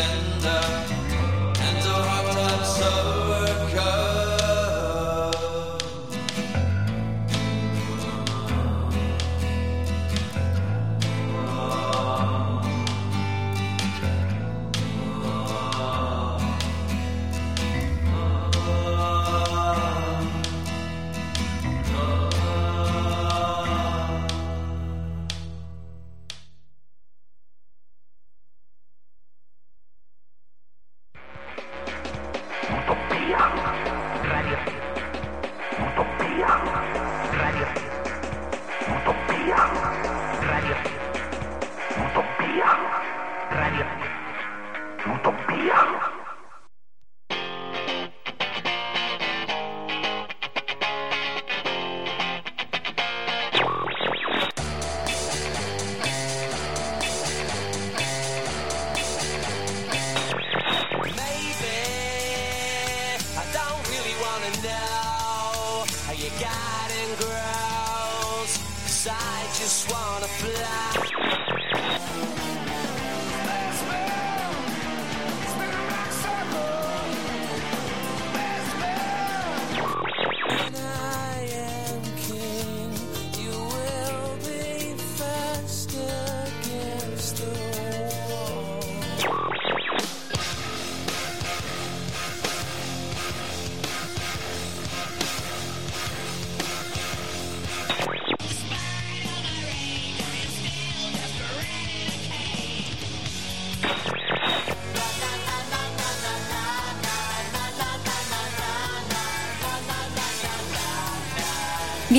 tender.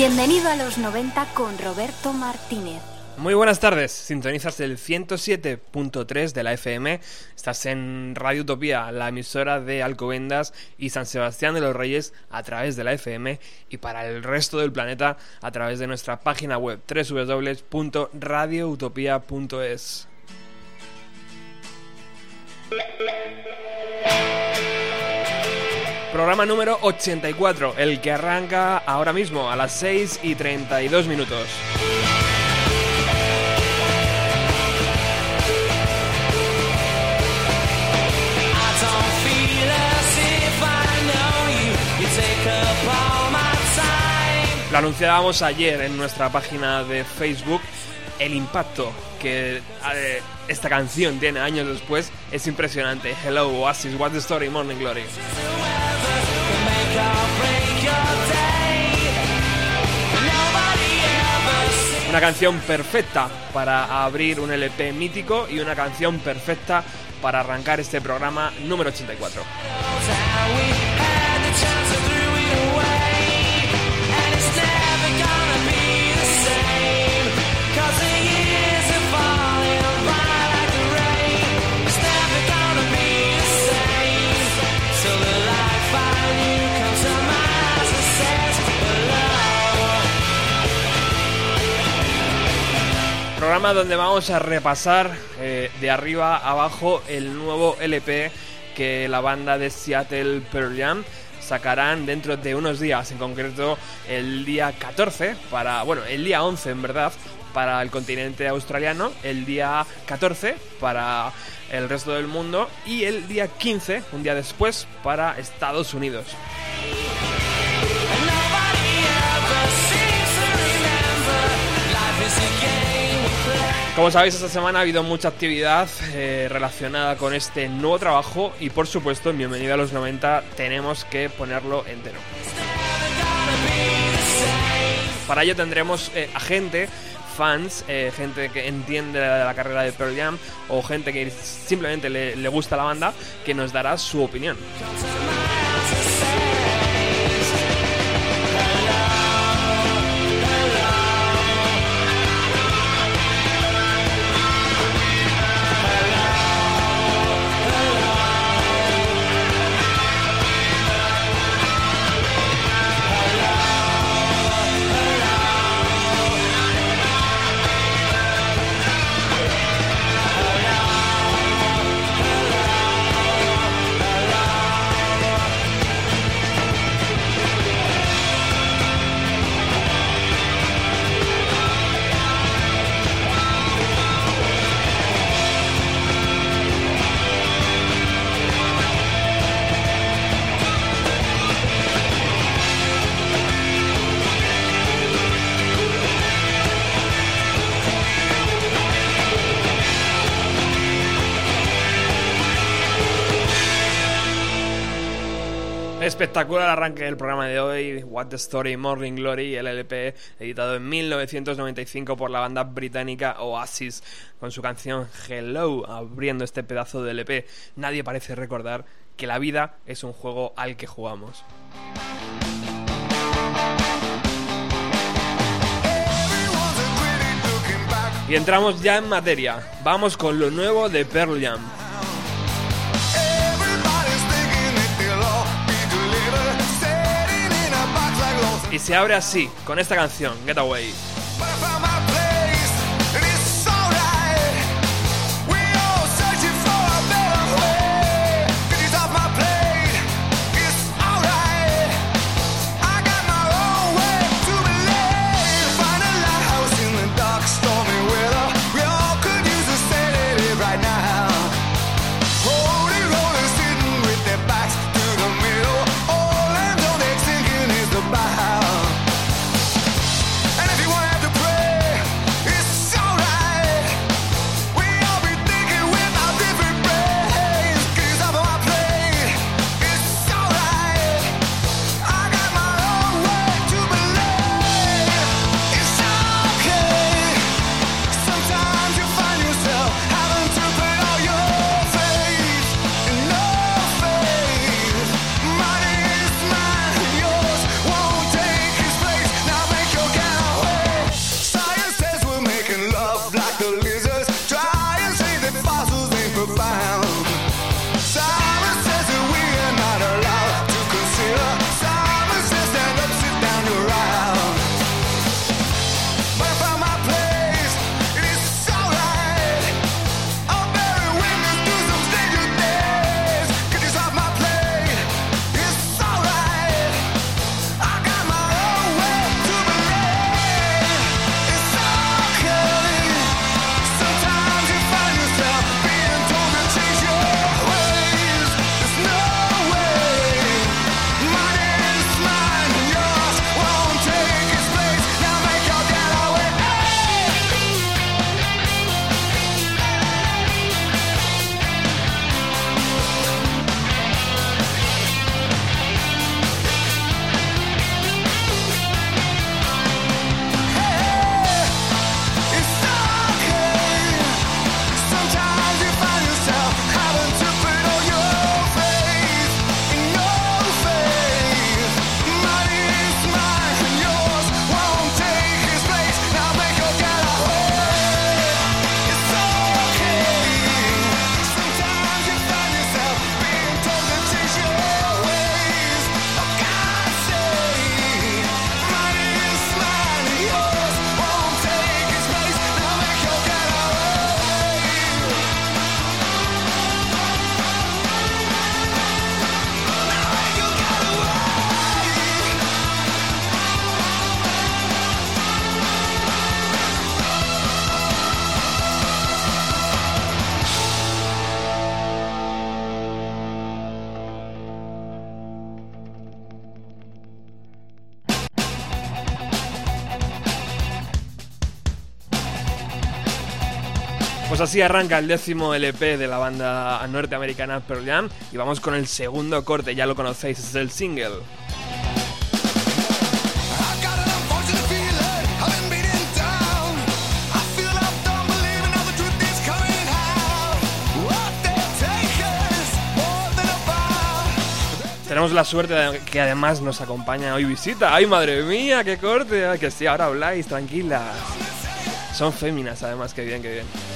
Bienvenido a los 90 con Roberto Martínez. Muy buenas tardes, sintonizas el 107.3 de la FM, estás en Radio Utopía, la emisora de Alcobendas y San Sebastián de los Reyes a través de la FM y para el resto del planeta a través de nuestra página web www.radioutopía.es. Programa número 84, el que arranca ahora mismo a las 6 y 32 minutos. Lo anunciábamos ayer en nuestra página de Facebook. El impacto que eh, esta canción tiene años después es impresionante. Hello Oasis, what's the story, Morning Glory. Una canción perfecta para abrir un LP mítico y una canción perfecta para arrancar este programa número 84. Programa donde vamos a repasar eh, de arriba a abajo el nuevo LP que la banda de Seattle Pearl Jam sacarán dentro de unos días, en concreto el día 14 para, bueno, el día 11 en verdad para el continente australiano, el día 14 para el resto del mundo y el día 15, un día después, para Estados Unidos. Como sabéis, esta semana ha habido mucha actividad eh, relacionada con este nuevo trabajo y por supuesto en Bienvenido a los 90 tenemos que ponerlo entero. Para ello tendremos eh, a gente, fans, eh, gente que entiende la, carrera de Pearl Jam o gente que simplemente le, le gusta la banda que nos dará su opinión. Espectacular arranque del programa de hoy, What the Story, Morning Glory, el LP editado en 1995 por la banda británica Oasis, con su canción Hello, abriendo este pedazo de LP. Nadie parece recordar que la vida es un juego al que jugamos. Y entramos ya en materia. Vamos con lo nuevo de Pearl Jam. Y se abre así, con esta canción, Getaway. Así arranca el décimo LP de la banda norteamericana Pearl Jam y vamos con el segundo corte, ya lo conocéis, es el single. Tenemos la suerte de que además nos acompaña hoy visita. ¡Ay, madre mía, qué corte! que sí, ahora habláis, tranquilas. Son féminas, además, que bien, que bien.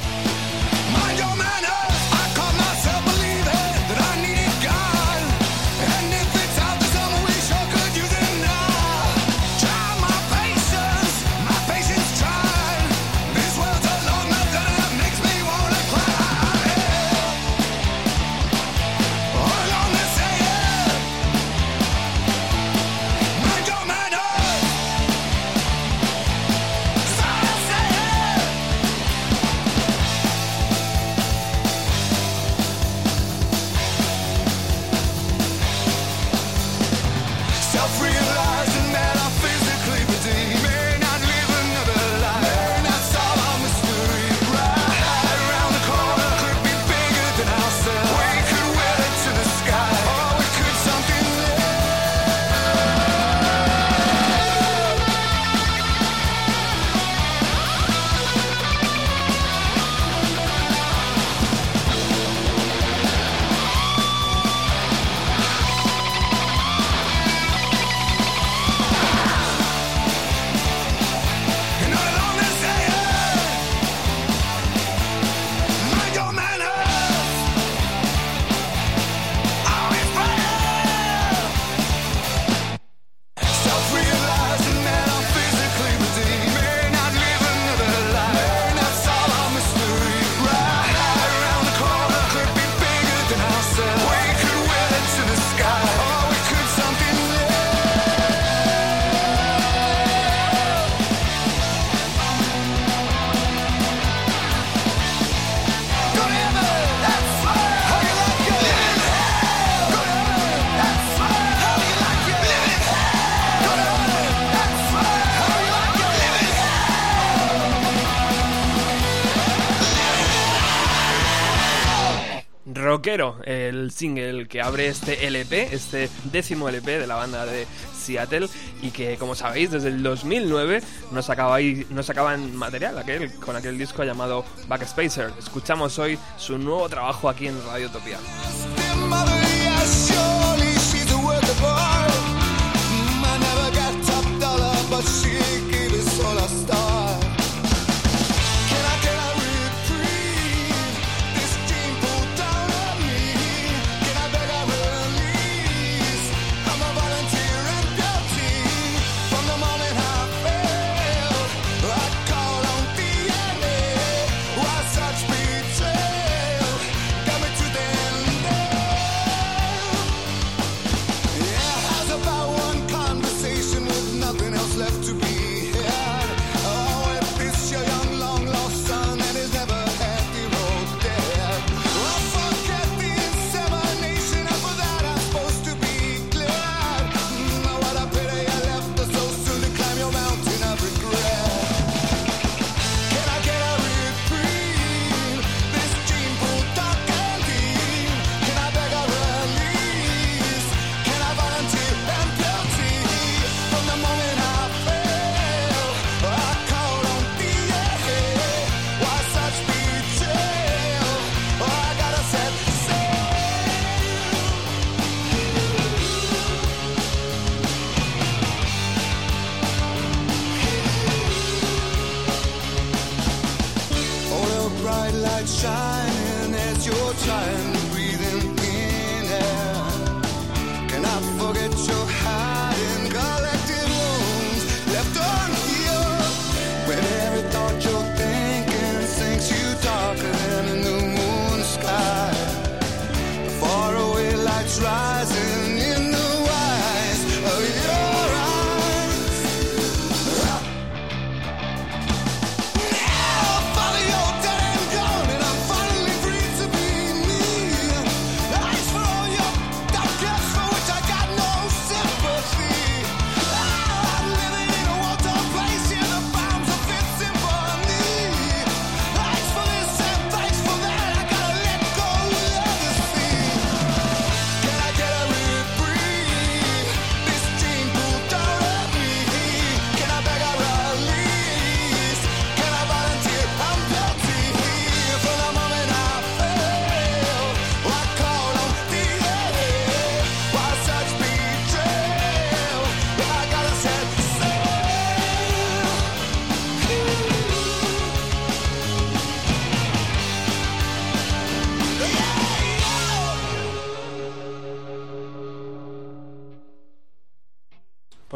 El single que abre este LP, este décimo LP de la banda de Seattle y que como sabéis desde el 2009 nos, acabáis, nos sacaban material aquel, con aquel disco llamado Backspacer. Escuchamos hoy su nuevo trabajo aquí en Radio Utopía.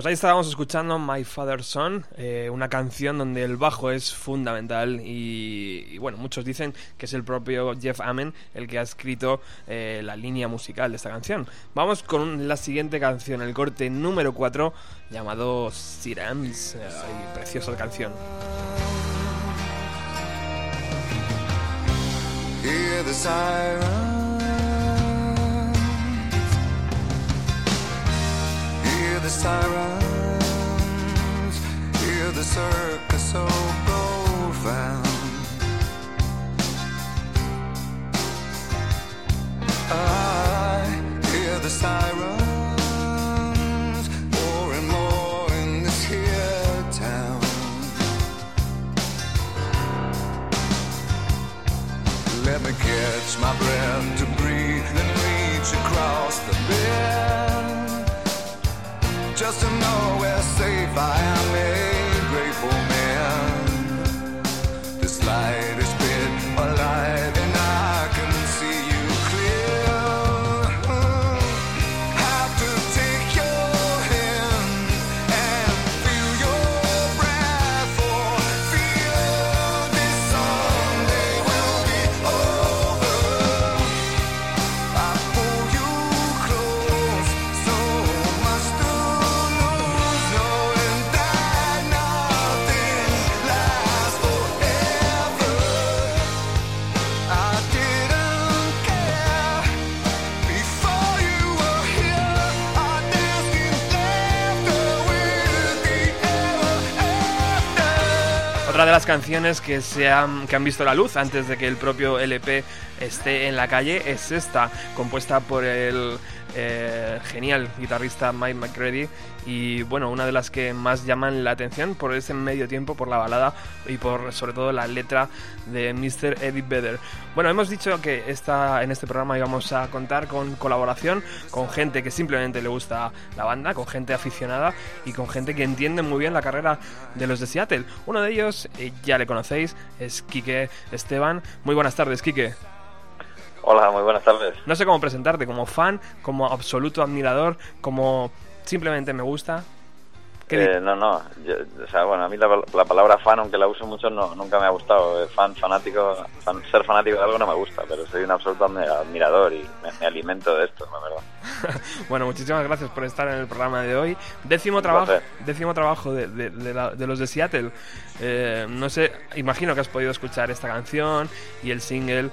Pues ahí estábamos escuchando My Father's Son, eh, una canción donde el bajo es fundamental y, bueno, muchos dicen que es el propio Jeff Amen el que ha escrito eh, la línea musical de esta canción. Vamos con la siguiente canción, el corte número 4 llamado Sirens, eh, preciosa canción. Hear the circus so profound. I hear the sirens more and more in this here town. Let me catch my breath to breathe and reach across the bed just to know where safe. I am, Otra de las canciones que, se han, que han visto la luz antes de que el propio LP esté en la calle es esta, compuesta por el eh, genial guitarrista Mike McCready y bueno, una de las que más llaman la atención por ese medio tiempo, por la balada y por sobre todo la letra de Mr. Eddie Vedder. Bueno, hemos dicho que esta, en este programa íbamos a contar con colaboración con gente que simplemente le gusta la banda, con gente aficionada y con gente que entiende muy bien la carrera de los de Seattle. Uno de ellos, eh, ya le conocéis, es Quique Esteban. Muy buenas tardes, Quique. Hola, muy buenas tardes. No sé cómo presentarte, como fan, como absoluto admirador, como simplemente me gusta. Eh, no, no, o sea, bueno, a mí la, palabra fan, aunque la uso mucho, no, nunca me ha gustado. Eh, fan, fanático, ser fanático de algo no me gusta, pero soy un absoluto admirador y me, alimento de esto, la verdad. bueno, muchísimas gracias por estar en el programa de hoy. Décimo trabajo, décimo trabajo de, de, los de Seattle. Eh, no sé, imagino que has podido escuchar esta canción y el single.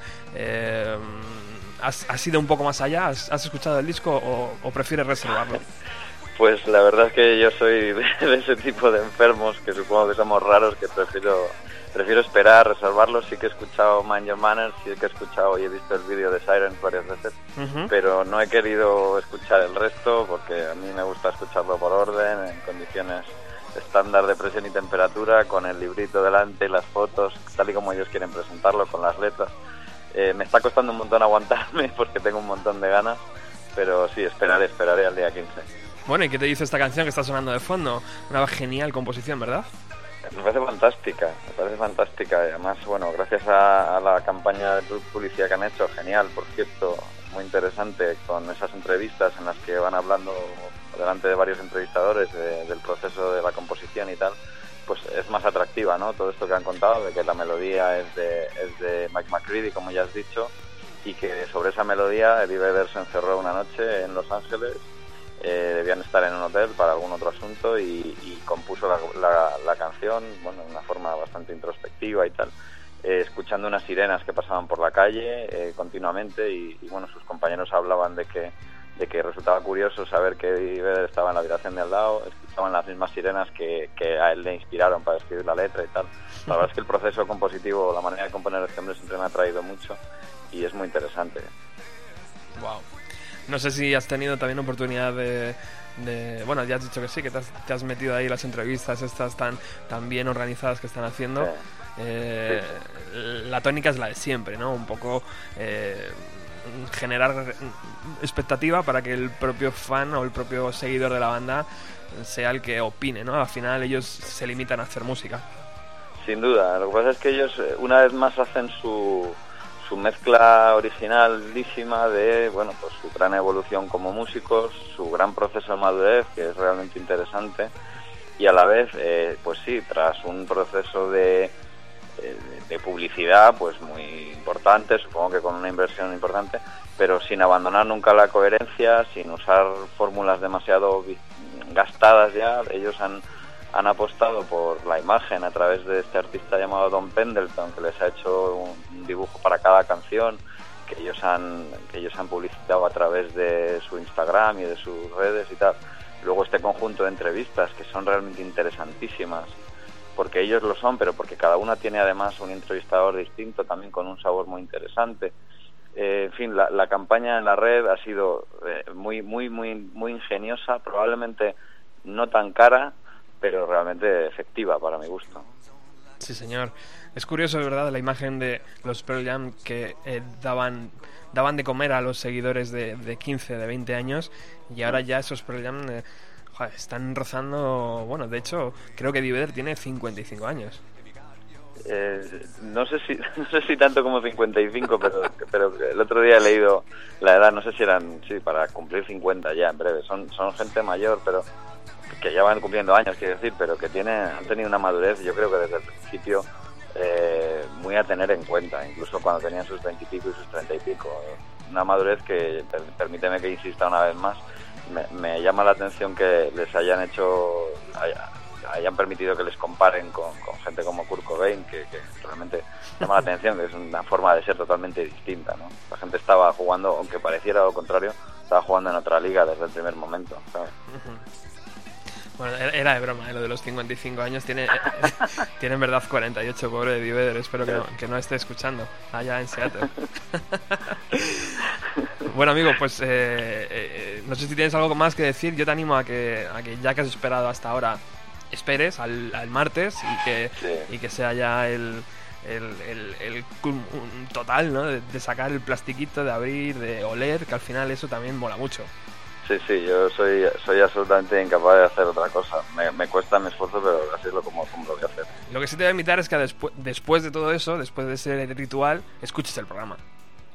¿has, ¿Has ido un poco más allá? ¿Has, escuchado el disco o, o prefieres reservarlo? Pues la verdad es que yo soy de, ese tipo de enfermos que supongo que somos raros, que prefiero prefiero esperar, reservarlo. Sí que he escuchado Mind Your Manners, sí que he escuchado y he visto el vídeo de Siren varias veces, pero no he querido escuchar el resto porque a mí me gusta escucharlo por orden, en condiciones estándar de presión y temperatura, con el librito delante y las fotos, tal y como ellos quieren presentarlo, con las letras. Eh, me está costando un montón aguantarme porque tengo un montón de ganas, pero sí, esperaré, esperaré al día 15. Bueno, ¿y qué te dice esta canción que está sonando de fondo? Una genial composición, ¿verdad? Me parece fantástica, me parece fantástica. Además, bueno, gracias a, la campaña de publicidad que han hecho, genial, por cierto, muy interesante, con esas entrevistas en las que van hablando delante de varios entrevistadores del proceso de la composición y tal, pues es más atractiva, ¿no? Todo esto que han contado, de que la melodía es de, es de Mike McCready, como ya has dicho, y que sobre esa melodía Eddie Vedder se encerró una noche en Los Ángeles eh, debían estar en un hotel para algún otro asunto y, compuso la, canción bueno, de una forma bastante introspectiva y tal, eh, escuchando unas sirenas que pasaban por la calle eh, continuamente y, bueno, sus compañeros hablaban de que, de que resultaba curioso saber que Vedder estaba en la habitación de al lado, escuchaban las mismas sirenas que, que, a él le inspiraron para escribir la letra y tal. La verdad es que el proceso compositivo, la manera de componer este hombre siempre me ha traído mucho y es muy interesante. Wow. No sé si has tenido también oportunidad de, bueno, ya has dicho que sí, que te has, metido ahí las entrevistas estas tan, tan bien organizadas que están haciendo. Eh, la tónica es la de siempre, ¿no? Un poco eh, generar expectativa para que el propio fan o el propio seguidor de la banda sea el que opine, ¿no? Al final ellos se limitan a hacer música. Sin duda, lo que pasa es que ellos eh, una vez más hacen su su mezcla originalísima de bueno pues su gran evolución como músicos su gran proceso de madurez que es realmente interesante y a la vez eh, pues sí tras un proceso de, eh, de publicidad pues muy importante supongo que con una inversión importante pero sin abandonar nunca la coherencia sin usar fórmulas demasiado gastadas ya ellos han han apostado por la imagen a través de este artista llamado Don Pendleton, que les ha hecho un dibujo para cada canción, que ellos han, que ellos han publicitado a través de su Instagram y de sus redes y tal. Luego este conjunto de entrevistas que son realmente interesantísimas, porque ellos lo son, pero porque cada una tiene además un entrevistador distinto, también con un sabor muy interesante. Eh, en fin, la, campaña en la red ha sido eh, muy, muy, muy, muy ingeniosa, probablemente no tan cara, pero realmente efectiva para mi gusto. Sí, señor. Es curioso, ¿verdad?, la imagen de los Pearl Jam que eh, daban, daban de comer a los seguidores de, de 15, de 20 años y ahora ya esos Pearl Jam eh, están rozando... Bueno, de hecho, creo que Divider tiene 55 años. Eh, no sé si no sé si tanto como 55 pero pero el otro día he leído la edad no sé si eran sí para cumplir 50 ya en breve son son gente mayor pero que ya van cumpliendo años, quiero decir, pero que tiene, han tenido una madurez, yo creo que desde el principio, eh, muy a tener en cuenta, incluso cuando tenían sus veintipico y, sus treinta y pico. Una madurez que, permíteme que insista una vez más, me, llama la atención que les hayan hecho, hayan permitido que les comparen con, gente como Kurt Cobain, que, realmente llama la atención, que es una forma de ser totalmente distinta. ¿no? La gente estaba jugando, aunque pareciera lo contrario, estaba jugando en otra liga desde el primer momento. Bueno, era de broma, ¿eh? lo de los 55 años. Tiene, tiene en verdad 48, pobre de Vedder. Espero que no, que no esté escuchando allá en Seattle. bueno, amigo, pues eh, eh, no sé si tienes algo más que decir. Yo te animo a que, a que ya que has esperado hasta ahora, esperes al, al martes y que, Sí. y que sea ya el, el, el- total, ¿no? De, de sacar el plastiquito, de abrir, de oler, que al final eso también mola mucho. Sí, sí, yo soy, soy absolutamente incapaz de hacer otra cosa. Me, me cuesta mi esfuerzo, pero así es lo como, como lo voy a hacer. Lo que sí te voy a invitar es que despu- después de todo eso, después de ese ritual, escuches el programa.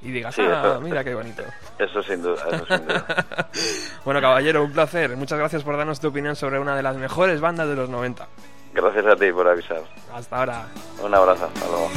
Y digas, Sí, ah, eso- mira qué bonito. Eso sin duda, eso sin duda. bueno, caballero, un placer. Muchas gracias por darnos tu opinión sobre una de las mejores bandas de los 90. Gracias a ti por avisar. Hasta ahora. Un abrazo, hasta luego.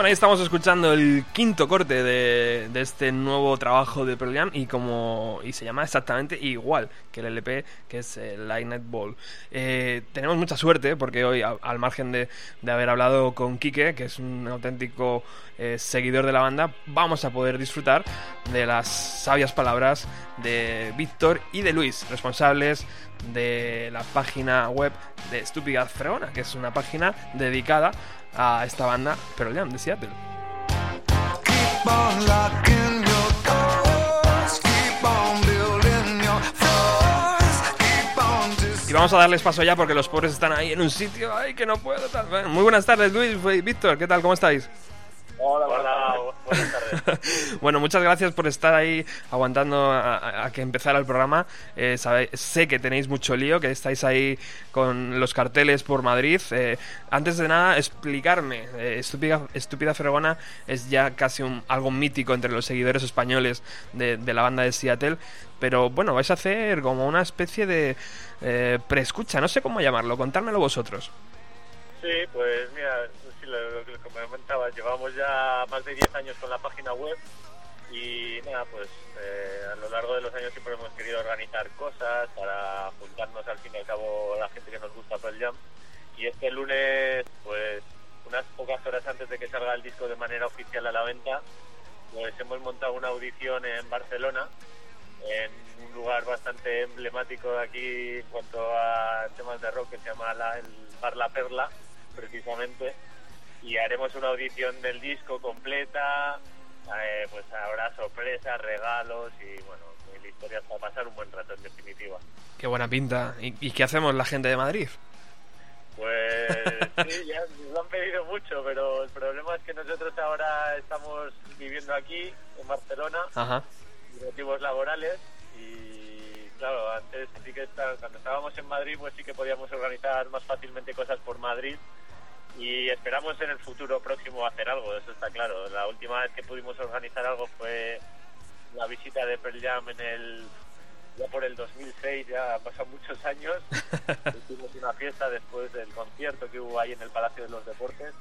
Bueno, ahí estamos escuchando el quinto corte de, este nuevo trabajo de Pearl Jam y como y se llama exactamente igual que el LP que es el Lightning Ball. Eh, tenemos mucha suerte porque hoy, al margen de, de haber hablado con Quique, que es un auténtico eh, seguidor de la banda, vamos a poder disfrutar de las sabias palabras de Víctor y de Luis, responsables de la página web de Estúpida Fregona, que es una página dedicada a esta banda Pearl Jam de Seattle. Keep on Y vamos a darles paso ya porque los pobres están ahí en un sitio ay que no puedo muy buenas tardes Luis y Víctor, ¿qué tal? ¿Cómo estáis? Hola, buenas tardes. bueno, muchas gracias por estar ahí aguantando a, que empezara el programa. Eh, sabe- sé que tenéis mucho lío, que estáis ahí con los carteles por Madrid. Eh, antes de nada, explicarme. Eh, Estúpida, Estúpida Fregona es ya casi un, algo mítico entre los seguidores españoles de, de la banda de Seattle. Pero bueno, vais a hacer como una especie de eh, preescucha, no sé cómo llamarlo, contármelo vosotros. Sí, pues mira, lo, que comentaba, llevamos ya más de 10 años con la página web y nada, pues eh, a lo largo de los años siempre hemos querido organizar cosas para juntarnos al fin y al cabo la gente que nos gusta Pearl Jam y este lunes, pues unas pocas horas antes de que salga el disco de manera oficial a la venta, pues hemos montado una audición en Barcelona en un lugar bastante emblemático de aquí en cuanto a temas de rock que se llama la- el Bar La Perla, precisamente. Y haremos una audición del disco completa, eh, pues habrá sorpresas, regalos y bueno, mil historias para pasar un buen rato en definitiva. Qué buena pinta. ¿Y, y qué hacemos la gente de Madrid? Pues sí, ya nos lo han pedido mucho, pero el problema es que nosotros ahora estamos viviendo aquí, en Barcelona, Ajá. por motivos laborales y claro, antes sí que está- cuando estábamos en Madrid pues sí que podíamos organizar más fácilmente cosas por Madrid y esperamos en el futuro próximo hacer algo, eso está claro. La última vez que pudimos organizar algo fue la visita de Pearl Jam en el ya por el 2006, ya pasan muchos años. Hicimos una fiesta después del concierto que hubo ahí en el Palacio de los Deportes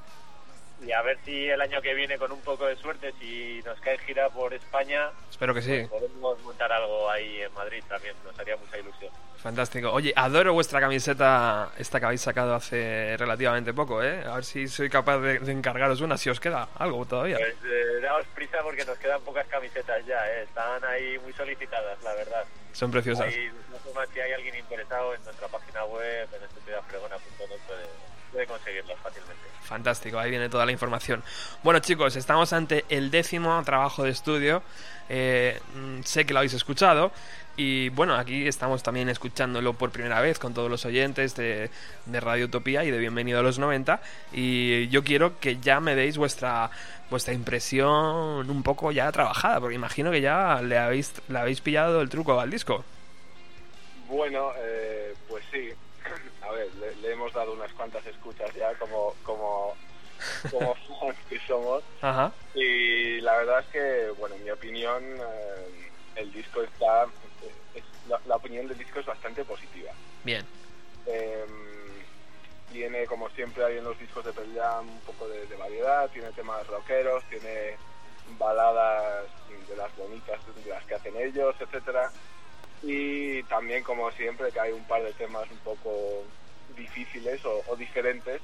y a ver si el año que viene con un poco de suerte si nos cae gira por España Espero que sí. podemos montar algo ahí en Madrid también, nos haría mucha ilusión. Fantástico. Oye, adoro vuestra camiseta, esta que habéis sacado hace relativamente poco, ¿eh? A ver si soy capaz de, de encargaros una, si os queda algo todavía. Pues eh, daos prisa porque nos quedan pocas camisetas ya, eh. están ahí muy solicitadas, la verdad. Son preciosas. Ahí, no sé más, si hay alguien interesado en nuestra página web, en estupidafregona.net, puede, puede conseguirlas fácilmente. Fantástico, ahí viene toda la información. Bueno chicos, estamos ante el décimo trabajo de estudio. Eh, mm, sé que lo habéis escuchado. Y bueno, aquí estamos también escuchándolo por primera vez con todos los oyentes de, de Radio Utopía y de Bienvenido a los 90. Y yo quiero que ya me deis vuestra vuestra impresión un poco ya trabajada, porque imagino que ya le habéis, le habéis pillado el truco al disco. Bueno, eh, pues sí. A ver, le, le hemos dado unas cuantas escuchas ya como como como fans que somos Ajá. y la verdad es que, bueno, en mi opinión, eh, el disco está, es- la, la opinión del disco es bastante positiva. Bien. Eh, tiene, como siempre hay en los discos de Pearl Jam, un poco de, de variedad, tiene temas rockeros, tiene baladas de las bonitas, de las que hacen ellos, etcétera Y también, como siempre, que hay un par de temas un poco difíciles o, o diferentes,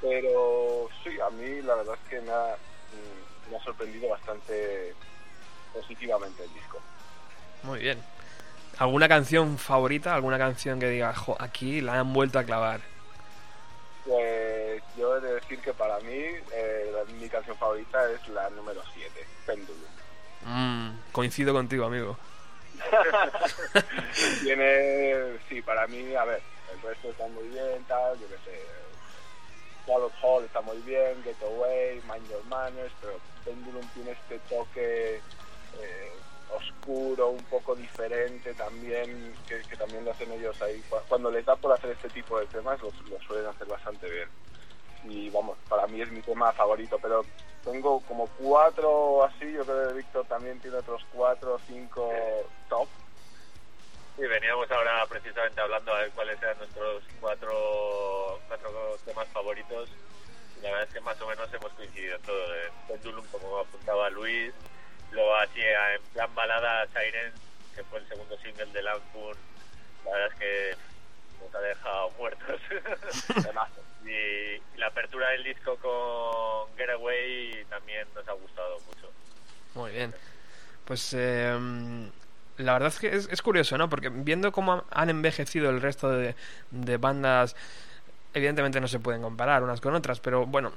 pero sí, a mí la verdad es que me ha, mm, me ha sorprendido bastante positivamente el disco. Muy bien. ¿Alguna canción favorita? ¿Alguna canción que diga, "Jo, aquí la han vuelto a clavar? Pues yo he de decir que para mí eh, mi canción favorita es la número 7, Péndulo. Mm, coincido contigo, amigo. Tiene, sí, para mí, a ver, resto está muy bien, tal, yo qué sé. Wall of Hall está muy bien, Get Away, Mind Your Manners, pero Pendulum tiene este toque eh, oscuro, un poco diferente también, que, también lo hacen ellos ahí. Cu- Cuando les da por hacer este tipo de temas, lo, lo suelen hacer bastante bien. Y vamos, para mí es mi tema favorito, pero tengo como cuatro así, yo creo que Víctor también tiene otros cuatro o cinco top. Y veníamos ahora precisamente hablando a ver cuáles eran nuestros cuatro, cuatro temas favoritos. Y la verdad es que más o menos hemos coincidido en todo. En Pendulum, como apuntaba Luis. Luego así en plan balada Siren, que fue el segundo single de Lampoon. La verdad es que nos ha dejado muertos. Y la apertura del disco con Getaway también nos ha gustado mucho. Muy bien. Pues eh, la verdad es que es, es curioso, ¿no? Porque viendo cómo han envejecido el resto de, de bandas, evidentemente no se pueden comparar unas con otras, pero bueno,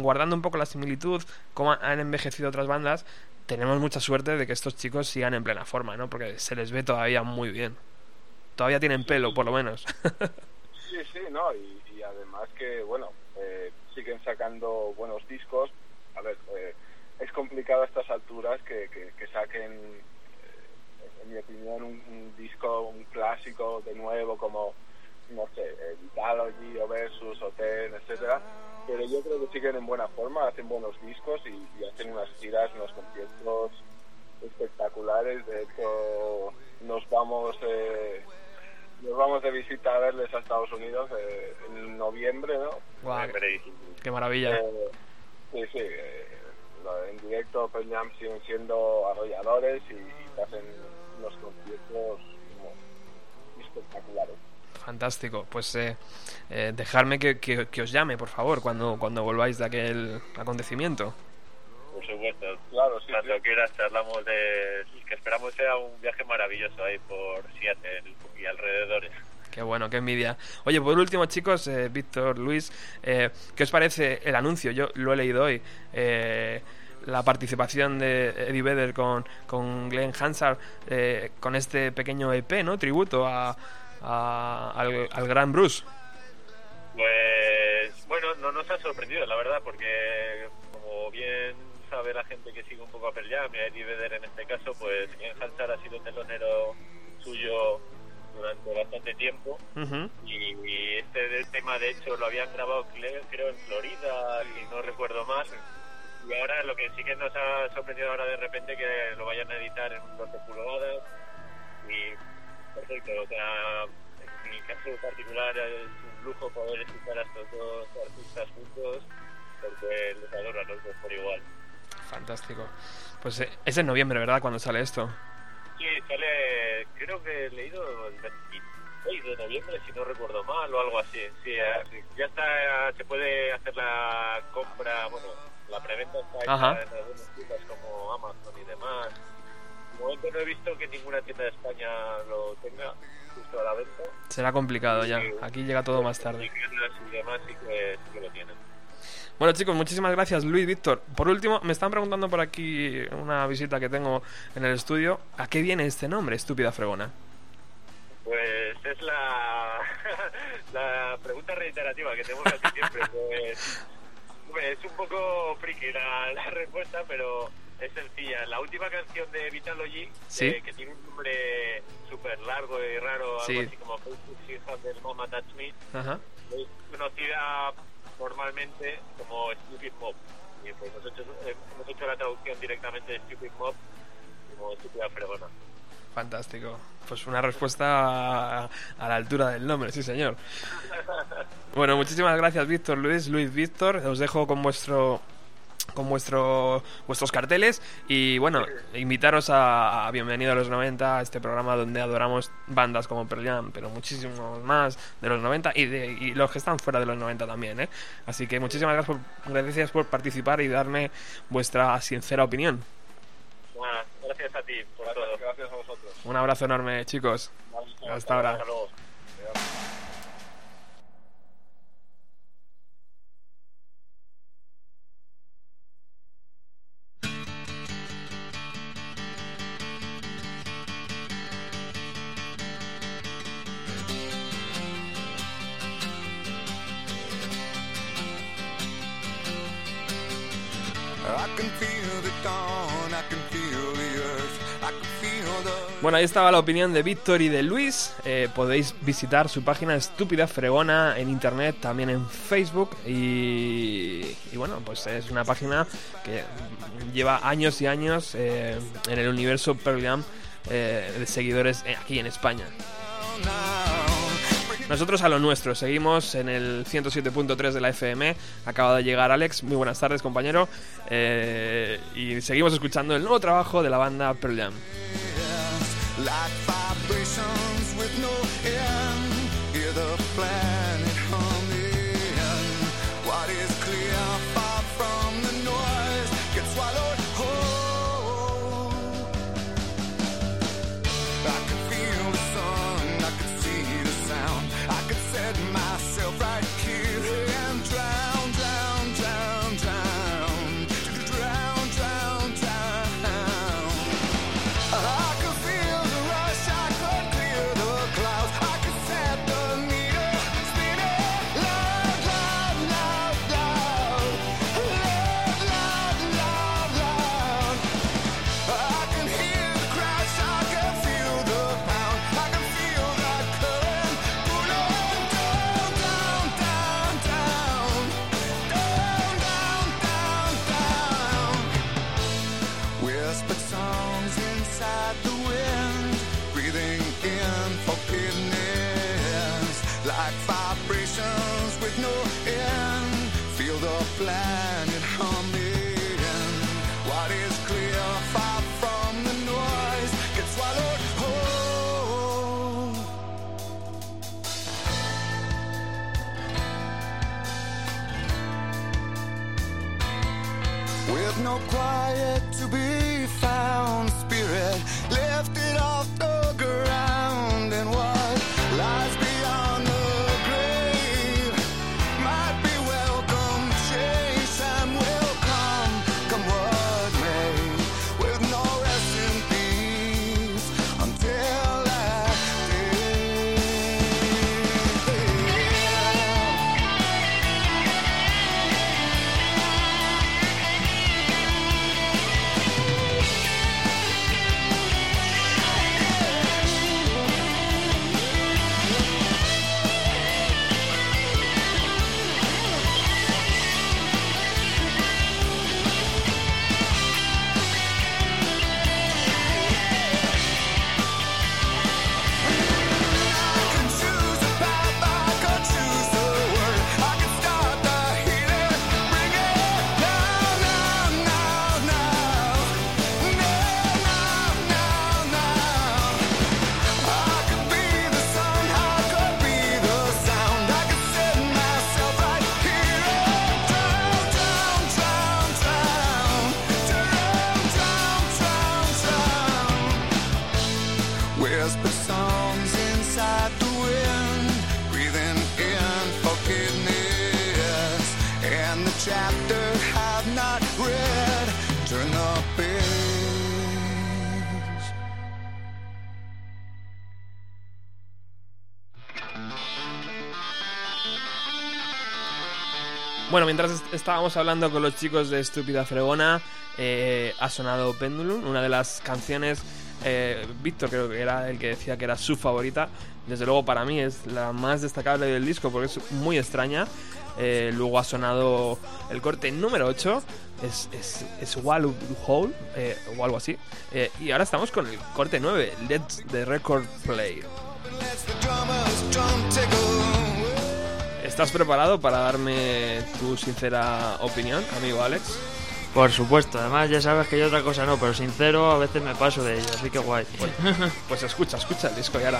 guardando un poco la similitud, cómo han envejecido otras bandas, tenemos mucha suerte de que estos chicos sigan en plena forma, ¿no? Porque se les ve todavía muy bien. Todavía tienen pelo, por lo menos. Sí, sí, ¿no? Y, y además que, bueno, eh, siguen sacando buenos discos. A ver, eh, es complicado a estas alturas que, que, que saquen, en mi opinión, un, un disco, un clásico de nuevo como, no sé, Vitalogy o Versus o Ten, etcétera. Pero yo creo que siguen en buena forma, hacen buenos discos y, y hacen unas giras, unos conciertos espectaculares. De hecho, nos vamos... Eh, nos vamos de visita a verles a Estados Unidos eh, en noviembre, ¿no? Merecidísimo. qué maravilla. Eh, sí, sí. eh, lo- en directo Jam siguen siendo arrolladores y, y hacen unos conciertos espectaculares. Fantástico. Pues eh, eh, dejadme que, que- que os llame, por favor, cuando, cuando volváis de aquel acontecimiento. Por supuesto. Claro, sí, Cuando sí. quieras charlamos de que esperamos sea un viaje maravilloso ahí por Seattle y alrededores. Qué bueno, qué envidia. Oye, por último, chicos, eh, Víctor, Luis, eh, ¿qué os parece el anuncio? Yo lo he leído hoy. eh, la participación de Eddie Vedder con, con Glenn Hansard eh, con este pequeño EP, ¿no? Tributo a, a- al, al gran Bruce. Pues nos ha sorprendido, la verdad, porque como bien sabe la gente que sigue un poco a Pearl Jam y a Eddie Vedder en este caso, pues Ian Hansard ha sido telonero suyo durante bastante tiempo y, y este tema de hecho lo habían grabado creo, creo en Florida y no recuerdo más y ahora lo que sí que nos ha sorprendido ahora de repente que lo vayan a editar en un 12 pulgadas y perfecto o sea en mi caso particular es un lujo poder escuchar a estos dos artistas juntos porque les adoro a los dos por igual Fantástico. Pues eh, es en noviembre, ¿verdad? Cuando sale esto. Sí, sale, creo que he leído el 26 de noviembre, si no recuerdo mal, o algo así. Sí, eh, ya está, se puede hacer la compra, bueno, la preventa está Ajá. en algunas tiendas como Amazon y demás. De momento no he visto que ninguna tienda de España lo tenga justo a la venta. Será complicado ya. Aquí llega todo más Y tarde. que- y demás sí que, sí que lo tienen. Bueno chicos, muchísimas gracias Luis, Víctor. Por último, me están preguntando por aquí una visita que tengo en el estudio. ¿A qué viene este nombre, estúpida fregona? Pues es la, la pregunta reiterativa que tengo casi siempre. Pues, es un poco friki la, la respuesta, pero es sencilla. La última canción de Vitalogy, Sí. eh, que tiene un nombre súper largo y raro, algo Sí. así como del Mama Touch Me, Ajá. es conocida formalmente como Stupid Mob. Y pues nosotros hemos hecho la traducción directamente de Stupid Mob como estúpida fregona. Fantástico. Pues una respuesta a, la altura del nombre, sí señor. Bueno, muchísimas gracias Víctor, Luis, Luis, Víctor. Os dejo con vuestro con vuestro, vuestros carteles y bueno, invitaros a, a Bienvenido a los 90, a este programa donde adoramos bandas como Pearl Jam, pero muchísimos más de los 90 y, de, y los que están fuera de los 90 también, ¿eh? Así que muchísimas gracias por, gracias por participar y darme vuestra sincera opinión. Nada, gracias a ti por todo. Gracias, gracias a vosotros. Un abrazo enorme, chicos. Hasta ahora. Hasta luego. Estaba la opinión de Víctor y de Luis. Eh, podéis visitar su página Estúpida Fregona en internet, también en Facebook. Y, bueno, pues es una página que lleva años y años eh, en el universo Pearl Jam eh, de seguidores aquí en España. Nosotros a lo nuestro, seguimos en el 107.3 de la FM. Acaba de llegar Alex, muy buenas tardes, compañero. Y seguimos escuchando el nuevo trabajo de la banda Pearl Jam. like vibration. Mientras est- estábamos hablando con los chicos de Estúpida Fregona, eh, ha sonado Pendulum, una de las canciones. eh, Víctor creo que era el que decía que era su favorita. Desde luego para mí es la más destacable del disco porque es muy extraña. Eh, luego ha sonado el corte número 8, es, es, es Wallow Hole eh, o algo así. Eh, y ahora estamos con el corte 9, Let's the Record Play. ¿Estás preparado para darme tu sincera opinión, amigo Alex? Por supuesto, además ya sabes que yo otra cosa no, pero sincero a veces me paso de ello, así que guay. Pues escucha, escucha el disco y ahora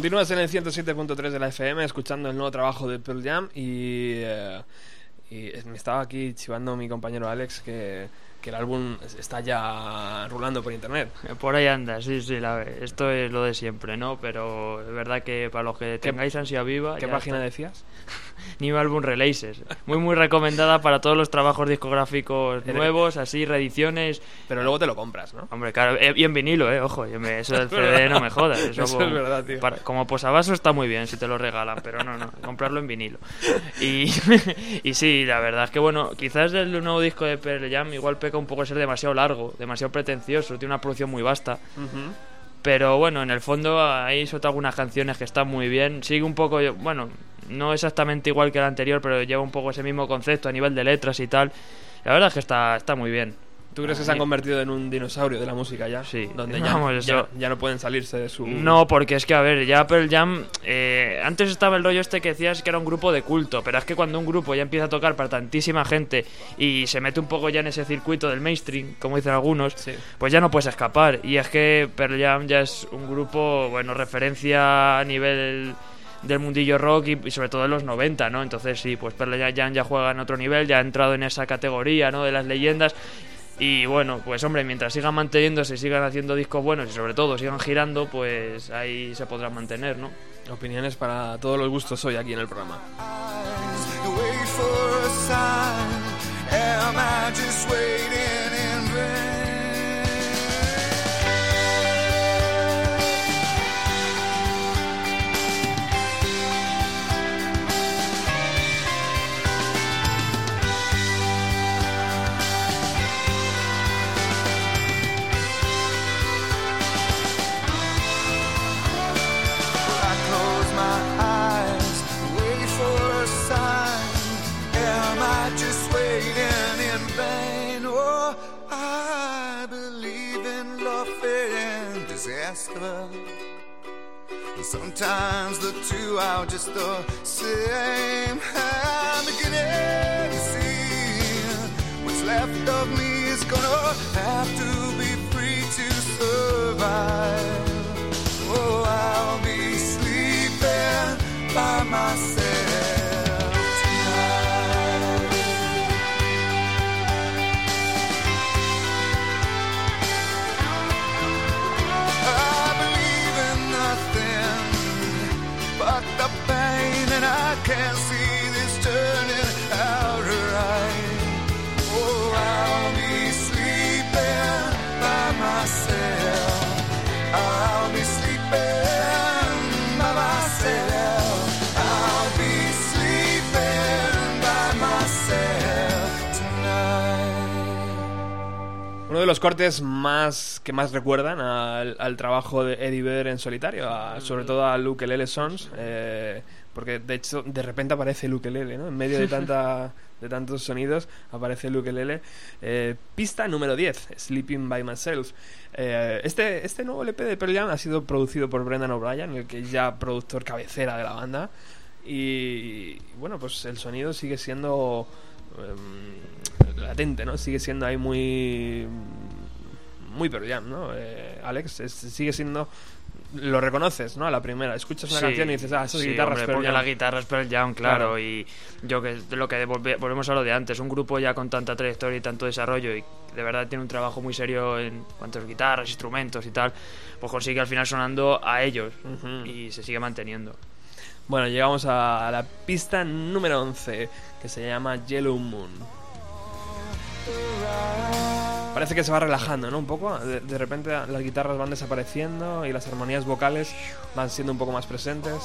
Continúas en el 107.3 de la FM escuchando el nuevo trabajo de Pearl Jam y, eh, y me estaba aquí chivando mi compañero Alex que, que el álbum está ya rulando por internet. Por ahí anda, sí, sí, la- esto es lo de siempre, ¿no? Pero es verdad que para los que tengáis ansia viva... ¿Qué página está. decías? New Album Releases. Muy, muy recomendada para todos los trabajos discográficos nuevos, así, reediciones. Pero luego te lo compras, ¿no? Hombre, claro, eh, y en vinilo, ¿eh? Ojo, eso del CD no me jodas. Eso, Eso como- es verdad, tío. para- como posavasos está muy bien si te lo regalan, pero no, no, comprarlo en vinilo. Y, y sí, la verdad es que, bueno, quizás el nuevo disco de Pearl Jam igual peca un poco de ser demasiado largo, demasiado pretencioso, tiene una producción muy vasta. Pero bueno, en el fondo hay sobre todo algunas canciones que están muy bien. Sigue un poco, bueno, no exactamente igual que el anterior, pero lleva un poco ese mismo concepto a nivel de letras y tal. La verdad es que está, está muy bien. ¿Tú crees que se han convertido en un dinosaurio de la música ya? Sí. Donde ya, Vamos, ya, no pueden salirse de su... No, porque es que, a ver, ya Pearl Jam. eh, antes estaba el rollo este que decías que era un grupo de culto, pero es que cuando un grupo ya empieza a tocar para tantísima gente y se mete un poco ya en ese circuito del mainstream, como dicen algunos, Sí. pues ya no puedes escapar. Y es que Pearl Jam ya es un grupo, bueno, referencia a nivel del mundillo rock y, y sobre todo en los 90, ¿no? Entonces sí, pues Pearl Jam ya juega en otro nivel, ya ha entrado en esa categoría, ¿no? De las leyendas. Y bueno, pues hombre, mientras sigan manteniéndose, sigan haciendo discos buenos y sobre todo sigan girando, pues ahí se podrán mantener, ¿no? Opiniones para todos los gustos hoy aquí en el programa. Disaster. Sometimes the two are just the same. I'm beginning to see what's left of me is gonna have to be free to survive. Oh, I'll be sleeping by myself Uno de los cortes más que más recuerdan al, trabajo de Eddie Vedder en solitario, sobre todo a Luke Lele Sons, eh, porque de hecho de repente aparece Luke Lele, ¿no? En medio de tanta de tantos sonidos aparece Luke Lele. Eh, pista número 10, Sleeping by Myself. Eh, este, este nuevo LP de Pearl Jam ha sido producido por Brendan O'Brien, el que es ya productor cabecera de la banda. Y bueno, pues el sonido sigue siendo em, latente, ¿no? Sigue siendo ahí muy muy Pearl Jam, ¿no? Eh, Alex, es- sigue siendo lo reconoces, ¿no? A la primera, escuchas una Sí, canción y dices, ah, esas sí, guitarras hombre, Pearl porque Jam. la guitarra es Pearl Jam, claro, Claro. y yo que de lo que volve- volvemos a lo de antes, un grupo ya con tanta trayectoria y tanto desarrollo y de verdad tiene un trabajo muy serio en cuanto a guitarras, instrumentos y tal, pues consigue al final sonando a ellos y se sigue manteniendo. Bueno, llegamos a la pista número 11, que se llama Yellow Moon. Parece que se va relajando, ¿no? Un poco. De, de repente las guitarras van desapareciendo y las armonías vocales van siendo un poco más presentes.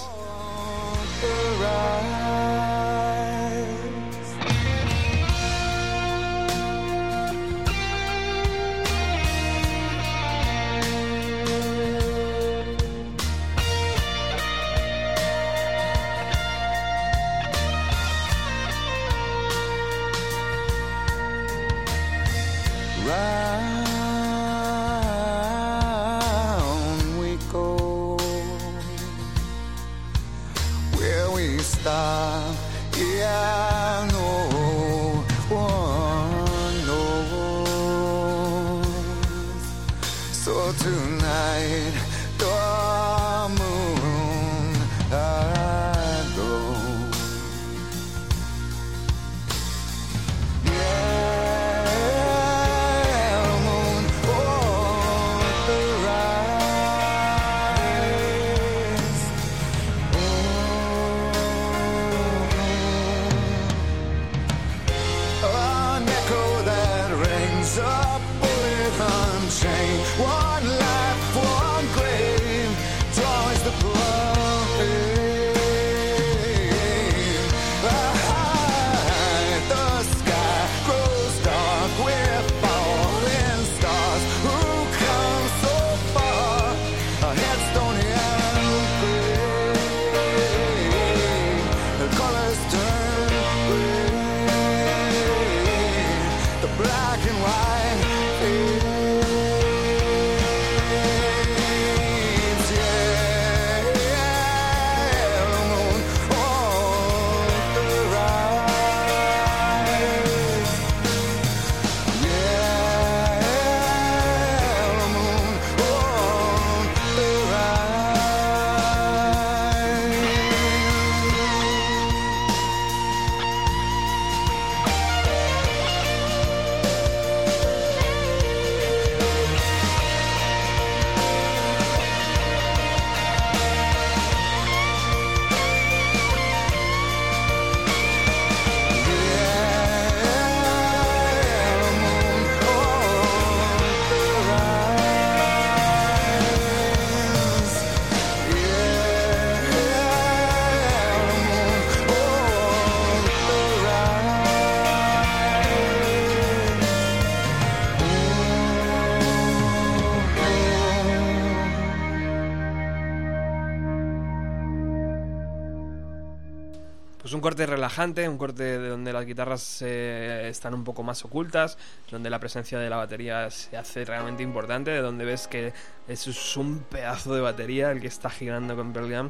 Corte relajante, un corte de donde las guitarras están un poco más ocultas, donde la presencia de la batería se hace realmente importante, de donde ves que es un pedazo de batería el que está girando con Pearl Jam,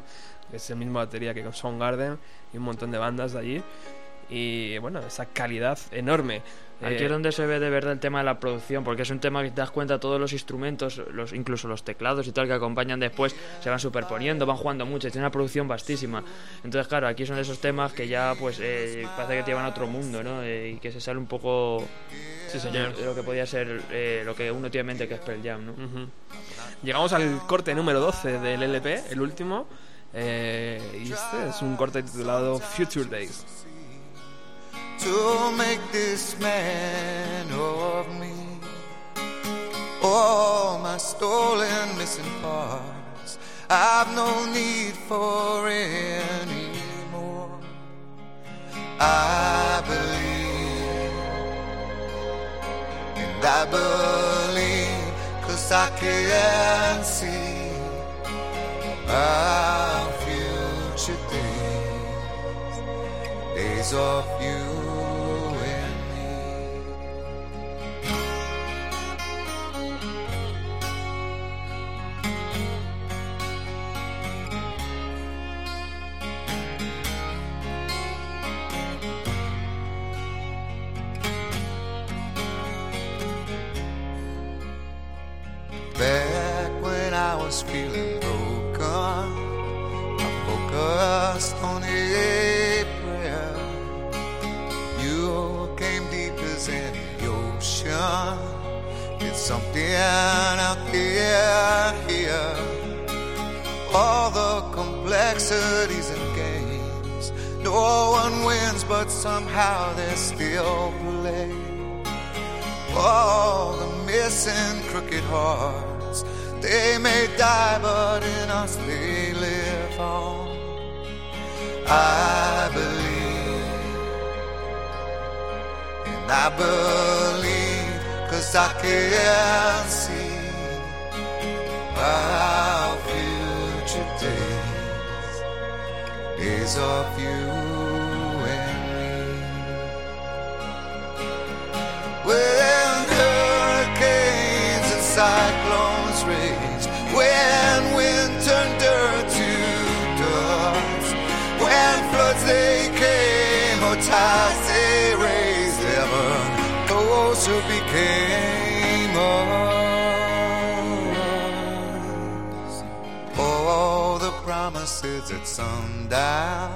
es el mismo batería que con Soundgarden y un montón de bandas de allí. Y bueno, esa calidad enorme. Aquí Eh, es donde se ve de verdad el tema de la producción, porque es un tema que te das cuenta todos los instrumentos, los incluso los teclados y tal que acompañan después, se van superponiendo, van jugando mucho, tiene una producción vastísima. Entonces, claro, aquí son esos temas que ya pues eh, parece que te llevan a otro mundo, ¿no? Eh, y que se sale un poco Sí, señor. de lo que podía ser eh, lo que uno tiene en mente que es Pearl Jam, ¿no? Ujú. Llegamos al corte número 12 del LP, el último. eh, y este es un corte titulado Future Days. To make this man of me. All my stolen missing parts, I've no need for any more. I believe, and I believe, cause I can see our future days days of you Back when I was feeling broken, I focused on a prayer. You came deep as any ocean. It's something out there here. All the complexities and games. No one wins, but somehow they still play. All missing crooked hearts. They may die, but in us they live on. I believe, and I believe, cause I can see our future days, days of you and they came or tides they raised, heaven, those who became us. All the promises at sundown,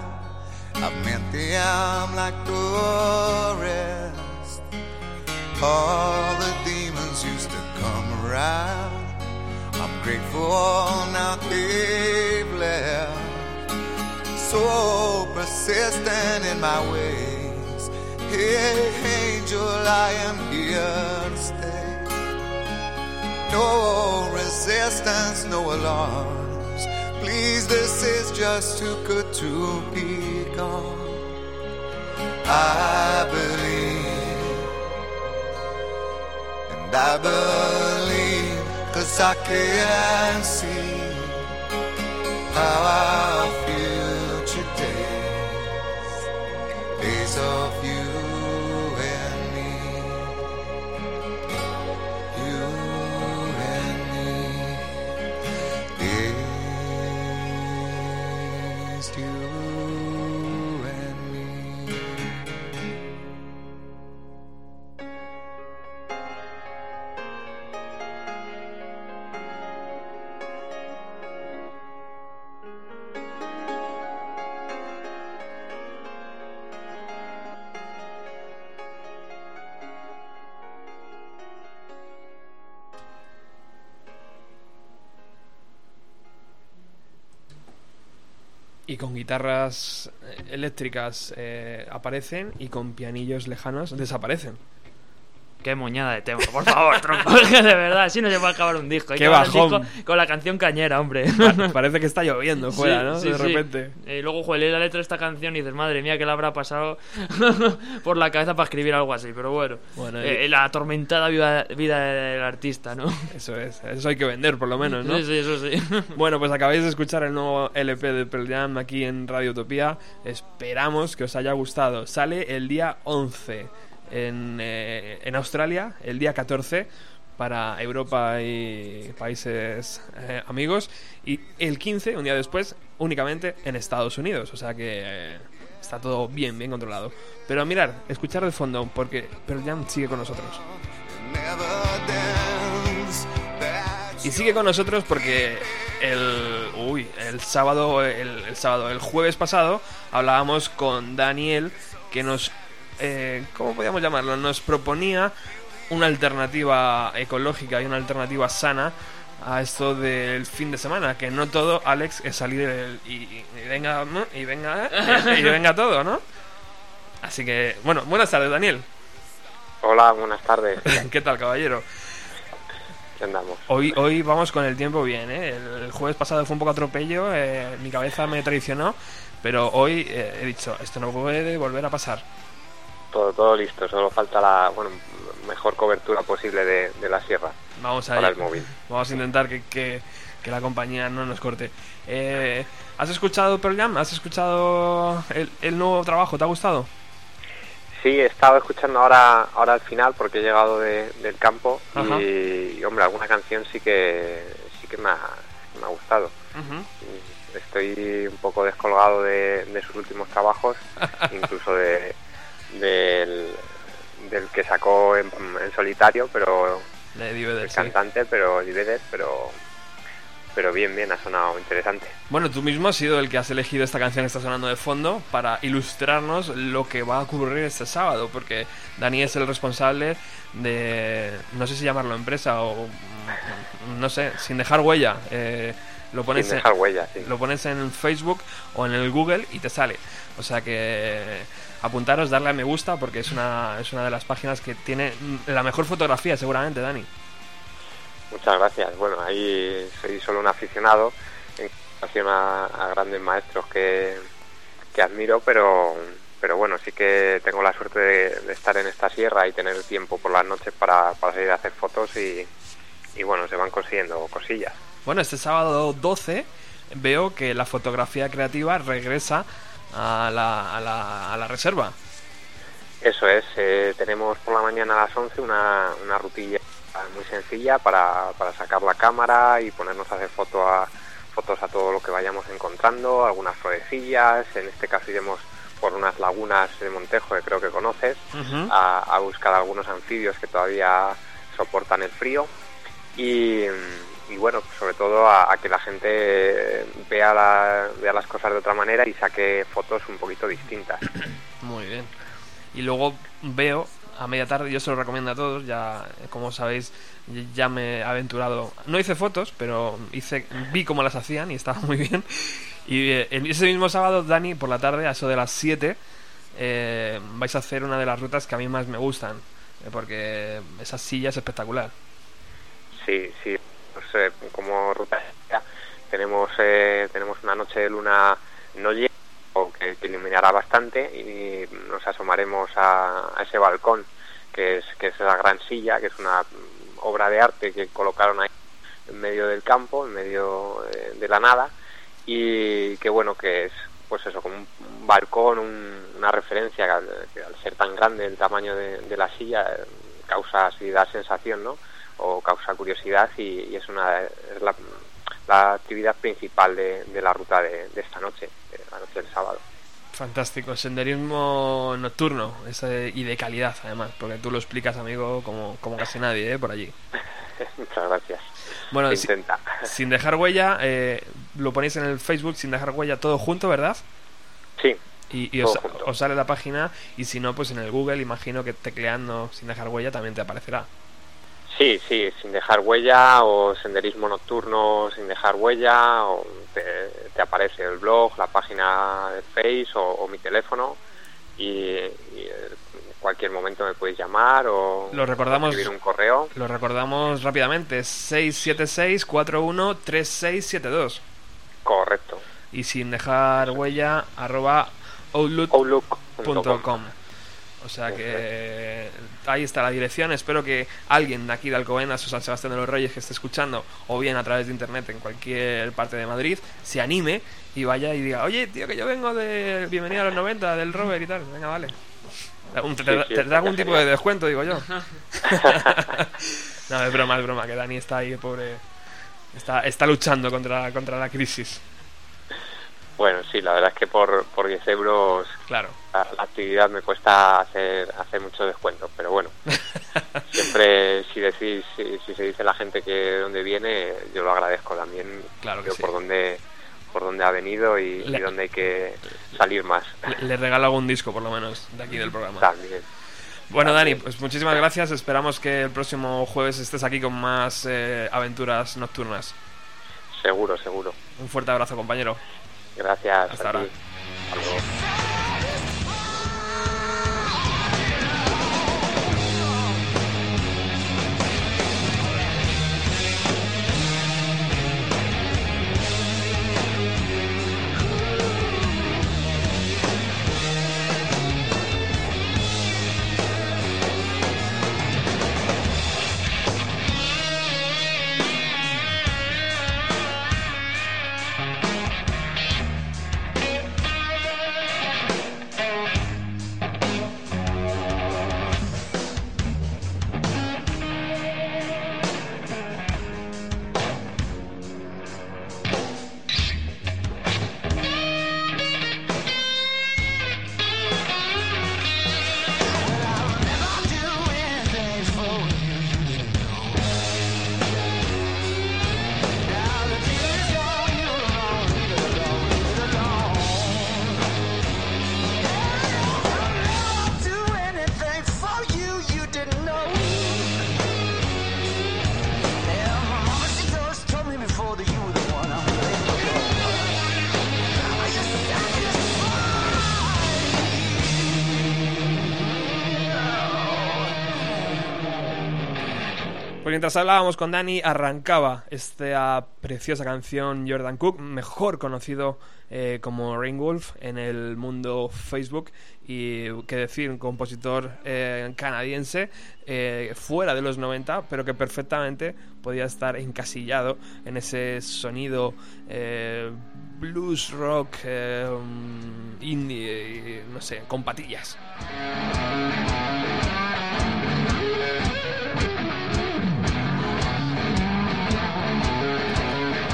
I've meant them like the rest. All the demons used to come around. I'm grateful now they've left. So persistent in my ways. Hey, angel, I am here to stay. No resistance, no alarms. Please, this is just too good to be gone. I believe, and I believe, cause I can see how our future con guitarras eh, eléctricas eh, aparecen y con pianillos lejanos desaparecen. Qué moñada de tema, por favor, tronco. de verdad, así no se puede acabar un disco. Hay Qué que bajón. disco con la canción cañera, hombre. Pa- Parece que está lloviendo fuera, Sí, ¿no? sí, de sí. repente. Y luego, joder, la letra de esta canción y dices, madre mía, que le habrá pasado por la cabeza para escribir algo así. Pero bueno, Bueno, eh, y- la atormentada vida, vida del artista, ¿no? Eso es, eso hay que vender por lo menos, ¿no? Sí, sí, eso sí. Bueno, pues acabáis de escuchar el nuevo LP de Pearl Jam aquí en Radio Utopía. Esperamos que os haya gustado. Sale el día 11 en, eh, en Australia, el día 14 para Europa y países eh, amigos y el 15, un día después, únicamente en Estados Unidos. O sea que eh, está todo bien, bien controlado. Pero mirar, escuchar de fondo porque Pearl sigue con nosotros. Y sigue con nosotros porque el, uy, el sábado, el, el sábado, el jueves pasado hablábamos con Daniel que nos, eh, ¿cómo podíamos llamarlo? Nos proponía una alternativa ecológica y una alternativa sana a esto del fin de semana, que no todo, Alex, es salir el- y, y venga, ¿no? y venga, eh, y venga todo, ¿no? Así que, bueno, buenas tardes, Daniel. Hola, buenas tardes. ¿Qué tal, caballero? ¿Qué andamos? Hoy, hoy vamos con el tiempo bien, ¿eh? El, el jueves pasado fue un poco atropello, eh, mi cabeza me traicionó, pero hoy eh, he dicho, esto no puede volver a pasar. Todo, todo listo, solo falta la bueno, mejor cobertura posible de, de la sierra Vamos a para ir. el móvil. Vamos a intentar que, que- que la compañía no nos corte. Eh, ¿Has escuchado Pearl Jam? ¿Has escuchado el, el nuevo trabajo? ¿Te ha gustado? Sí, he estado escuchando ahora ahora al final porque he llegado de- del campo y, hombre, alguna canción sí que sí que me ha, me ha gustado. Estoy un poco descolgado de, de sus últimos trabajos, incluso de del, del que sacó en, en solitario, pero De el sí. cantante, pero Divedes, pero pero bien, bien, ha sonado interesante. Bueno, tú mismo has sido el que has elegido esta canción que está sonando de fondo para ilustrarnos lo que va a ocurrir este sábado, porque Dani es el responsable de, no sé si llamarlo empresa o, no sé, sin dejar huella. eh, lo pones, Sin en, dejar huella, sí. lo pones en Facebook o en el Google y te sale. O sea que apuntaros, darle a me gusta porque es una, es una de las páginas que tiene la mejor fotografía seguramente, Dani. Muchas gracias. Bueno, ahí soy solo un aficionado en relación a, a grandes maestros que, que admiro, pero pero bueno, sí que tengo la suerte de, de estar en esta sierra y tener tiempo por las noches para, para salir a hacer fotos y, y bueno, se van consiguiendo cosillas. Bueno, este sábado 12 veo que la fotografía creativa regresa a la, a la, a la reserva. Eso es, eh, tenemos por la mañana a las 11 una, una rutilla muy sencilla para, para sacar la cámara y ponernos a hacer foto a, fotos a todo lo que vayamos encontrando, algunas florecillas, en este caso iremos por unas lagunas de Montejo que creo que conoces, a buscar algunos anfibios que todavía soportan el frío y, y bueno, sobre todo a, a que la gente vea, la- vea las cosas de otra manera y saque fotos un poquito distintas. Muy bien. Y luego veo a media tarde, yo se lo recomiendo a todos, ya eh, como sabéis, ya me he aventurado. No hice fotos, pero hice vi cómo las hacían y estaba muy bien. Y eh, ese mismo sábado, Dani, por la tarde, a eso de las 7, eh, vais a hacer una de las rutas que a mí más me gustan, eh, porque esa silla es espectacular. Sí, sí. Eh, como ruta tenemos eh, tenemos una noche de luna no llena o que, iluminará bastante y nos asomaremos a, ese balcón que es que es la gran silla que es una obra de arte que colocaron ahí en medio del campo en medio eh, de la nada y que bueno que es pues eso como un, balcón un- una referencia que al, ser tan grande el tamaño de, de la silla eh, causa así da sensación no o causa curiosidad y, y es una es la, la actividad principal de, de la ruta de, de esta noche de la noche del sábado Fantástico, senderismo nocturno ese- y de calidad además, porque tú lo explicas, amigo, como, como casi nadie, ¿eh? por allí. muchas gracias Bueno, Se si- intenta sin dejar huella, eh, lo ponéis en el Facebook sin dejar huella todo junto, ¿verdad? sí Y, y os sale la página y si no, pues en el Google imagino que tecleando sin dejar huella también te aparecerá. Sí, sí, sin dejar huella o senderismo nocturno sin dejar huella o te, te aparece el blog, la página de Face o, o mi teléfono y, y, eh, cualquier momento me podéis llamar o Lo recordamos. escribir un correo. Lo recordamos rápidamente, 676-413672. Correcto. Y sin dejar huella, arroba outlook Outlook.com. O sea que ahí está la dirección. Espero que alguien de aquí de Alcobendas o San Sebastián de los Reyes que esté escuchando, o bien a través de internet en cualquier parte de Madrid, se anime y vaya y diga: Oye, tío, que yo vengo de Bienvenida a los 90, del Robert y tal. Venga, vale. Te, un estaría tipo de descuento, digo yo. no, es broma, es broma, que Dani está ahí, pobre. Está, está luchando contra, contra la crisis. Bueno, sí, la verdad es que por, por 10 euros Claro. La, la actividad me cuesta hacer, hacer mucho descuento, pero bueno, siempre si decís, si, si se dice la gente que de dónde viene, yo lo agradezco también, Claro que yo sí. por dónde por dónde ha venido y, Le- y dónde hay que salir más. Le, le regalo algún disco, por lo menos, de aquí del programa. También. Bueno, Dani, pues muchísimas gracias. Esperamos que el próximo jueves estés aquí con más eh, aventuras nocturnas. Seguro, seguro. Un fuerte abrazo, compañero. Gracias. Hasta ahora. Hasta luego. Mientras hablábamos con Dani, arrancaba esta preciosa canción Jordan Cook, mejor conocido eh, como Rainwolf en el mundo Facebook. Y qué decir, un compositor eh, canadiense eh, fuera de los 90, pero que perfectamente podía estar encasillado en ese sonido blues rock, indie, no sé, con patillas.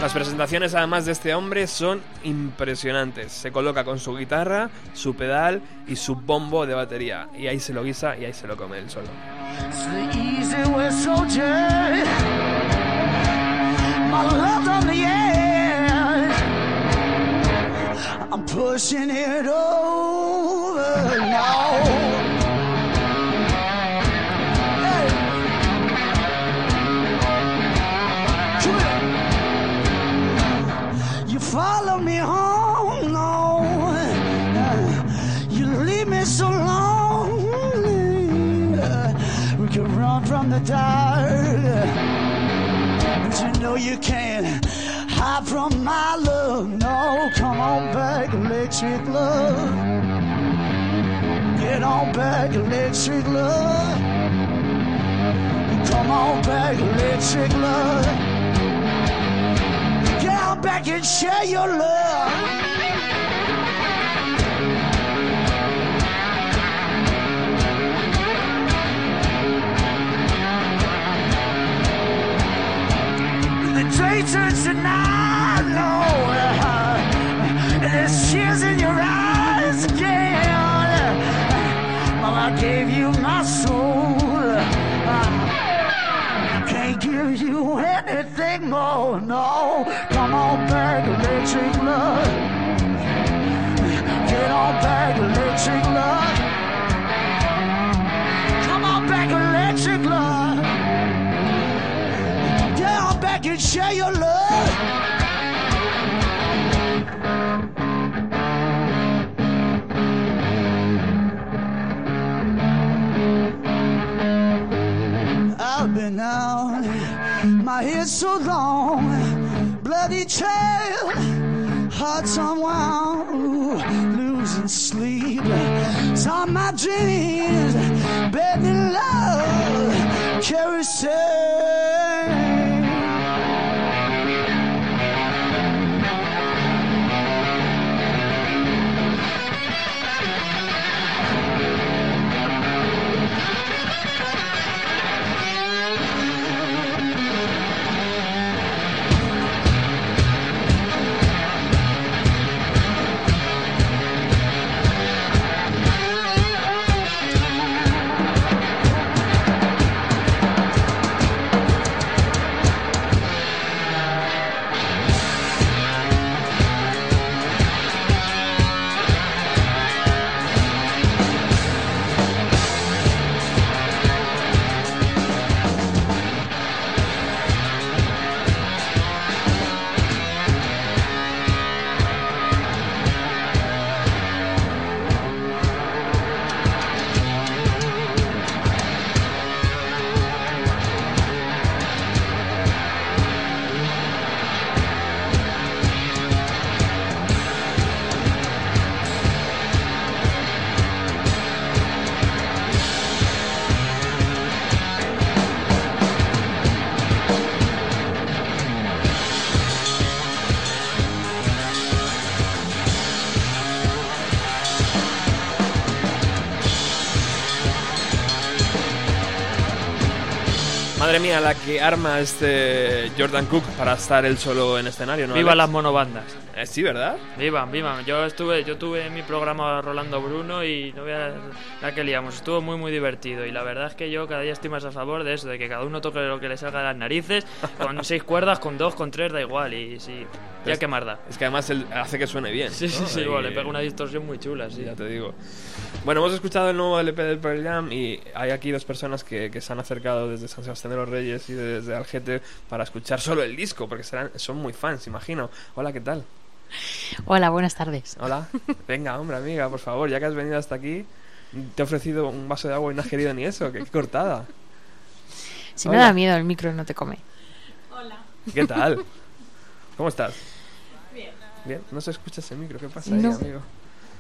Las presentaciones además de este hombre son impresionantes. Se coloca con su guitarra, su pedal y su bombo de batería. Y ahí se lo guisa y ahí se lo come él solo. Follow me home, no. You leave me so lonely. We can run from the dark, but you know you can't hide from my love. No, come on back, electric love. Get on back, electric love. Come on back, electric love. Back and share your love. The day turns to night, Lord. There's tears in your eyes again. I gave you my soul. Can't give you anything more, no. Come on back, electric love. Get on back, electric love. Come on back, electric love. Get on back and share your love. My hair's so long, bloody trail, heart's unwound, losing sleep. Saw my dreams, bed in love, carousel. Madre mía, la que arma este Jordan Cook para estar él solo en escenario, ¿no? Viva Alex? las monobandas. Eh, sí, ¿verdad? Vivan, vivan. Yo estuve, yo tuve en mi programa Rolando Bruno y no veas la que liamos. Estuvo muy, muy divertido. Y la verdad es que yo cada día estoy más a favor de eso, de que cada uno toque lo que le salga de las narices, con seis cuerdas, con dos, con tres, da igual. Y sí, ya que más da. Es que además él hace que suene bien. Sí, sí, ¿no? sí, Y- bueno, le pega una distorsión muy chula, sí. Ya te digo. Bueno, hemos escuchado el nuevo LP del Pearl Jam y hay aquí dos personas que, que se han acercado desde San Sebastián de los Reyes y desde Algete para escuchar solo el disco, porque serán, son muy fans, imagino. Hola, ¿qué tal? Hola, buenas tardes. Hola. Venga, hombre, amiga, por favor, ya que has venido hasta aquí, te he ofrecido un vaso de agua y no has querido ni eso. Qué, qué cortada. Si me Hola. da miedo, el micro no te come. ¿Qué tal? ¿Cómo estás? Bien. Bien, no se escucha ese micro, ¿qué pasa ahí, No. amigo?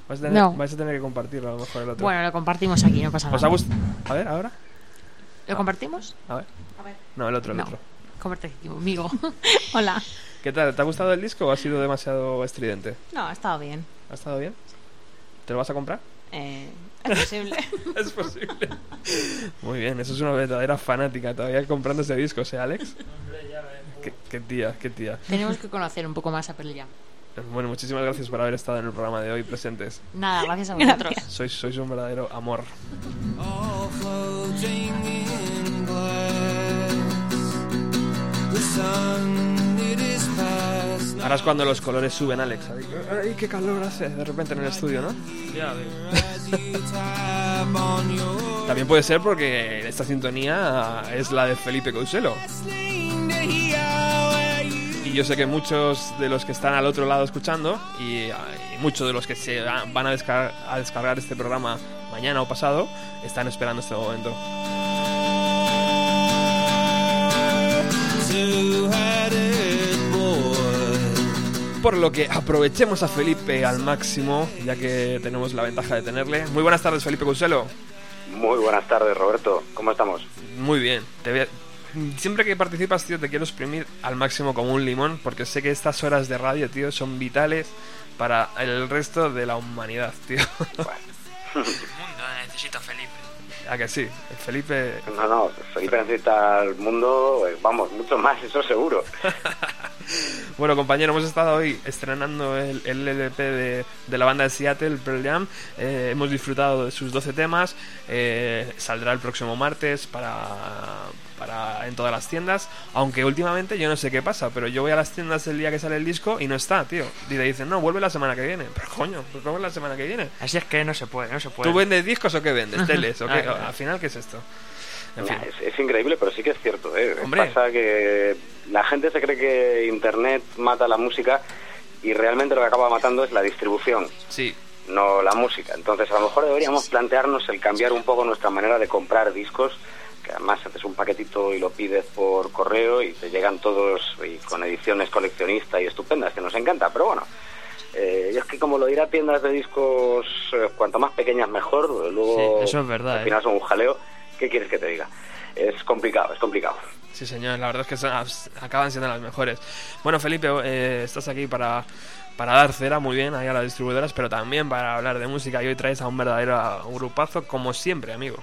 Vais a, tener, No. vais a tener que compartirlo a lo mejor el otro. Bueno, lo compartimos aquí, no pasa ¿Os ha nada. gustado? A ver, ahora. ¿Lo compartimos? A ver. No, el otro, el No. otro. Comparte conmigo. Hola. ¿Qué tal? ¿Te ha gustado el disco o ha sido demasiado estridente? No, ha estado bien. ¿Ha estado bien? ¿Te lo vas a comprar? Eh, es posible. es posible. Muy bien, eso es una verdadera fanática todavía comprando ese disco, ¿eh, Alex? Qué, qué tía, qué tía. Tenemos que conocer un poco más a Pearl Jam. Bueno, muchísimas gracias por haber estado en el programa de hoy presentes. Nada, gracias a vosotros. Sois, sois un verdadero amor. Ahora es cuando los colores suben, Alex. Ay, qué calor hace de repente en el estudio, ¿no? Ya También puede ser porque esta sintonía es la de Felipe Couselo. Y yo sé que muchos de los que están al otro lado escuchando y, y muchos de los que se va- van a descargar, a descargar este programa mañana o pasado están esperando este momento. Por lo que aprovechemos a Felipe al máximo, ya que tenemos la ventaja de tenerle. Muy buenas tardes, Felipe Couselo. Muy buenas tardes, Roberto. ¿Cómo estamos? Muy bien. Te voy a- Siempre que participas, tío, te quiero exprimir al máximo como un limón, porque sé que estas horas de radio, tío, son vitales para el resto de la humanidad, tío. El mundo necesita Felipe. ¿A que sí? Felipe... No, no, Felipe necesita al mundo, eh, vamos, mucho más, eso seguro. Bueno, compañero, hemos estado hoy estrenando el, el LP de, de la banda de Seattle, Pearl Jam. Eh, hemos disfrutado de sus 12 temas. Eh, saldrá el próximo martes para, para en todas las tiendas. Aunque últimamente yo no sé qué pasa, pero yo voy a las tiendas el día que sale el disco y no está, tío. Y te dicen, no, vuelve la semana que viene. Pero coño, pues vuelve la semana que viene. Así es que no se puede, no se puede. ¿Tú vendes discos o qué vendes? ¿Teles o qué? Al final, ¿qué es esto? En fin. Nah, es, es increíble, pero sí que es cierto. ¿eh? Hombre. Pasa que la gente se cree que Internet mata la música y realmente lo que acaba matando es la distribución, Sí, no la música. Entonces, a lo mejor deberíamos plantearnos el cambiar un poco nuestra manera de comprar discos, que además haces un paquetito y lo pides por correo y te llegan todos y con ediciones coleccionistas y estupendas, que nos encanta, pero bueno. Eh, y es que como lo dirá tiendas de discos, eh, cuanto más pequeñas mejor, luego Sí, eso es verdad, al ¿eh? final son un jaleo. ¿Qué quieres que te diga? Es complicado, es complicado. Sí, señor, la verdad es que son- acaban siendo las mejores. Bueno, Felipe, eh, estás aquí para, para dar cera muy bien ahí a las distribuidoras, pero también para hablar de música. Y hoy traes a un verdadero grupazo, como siempre, amigo.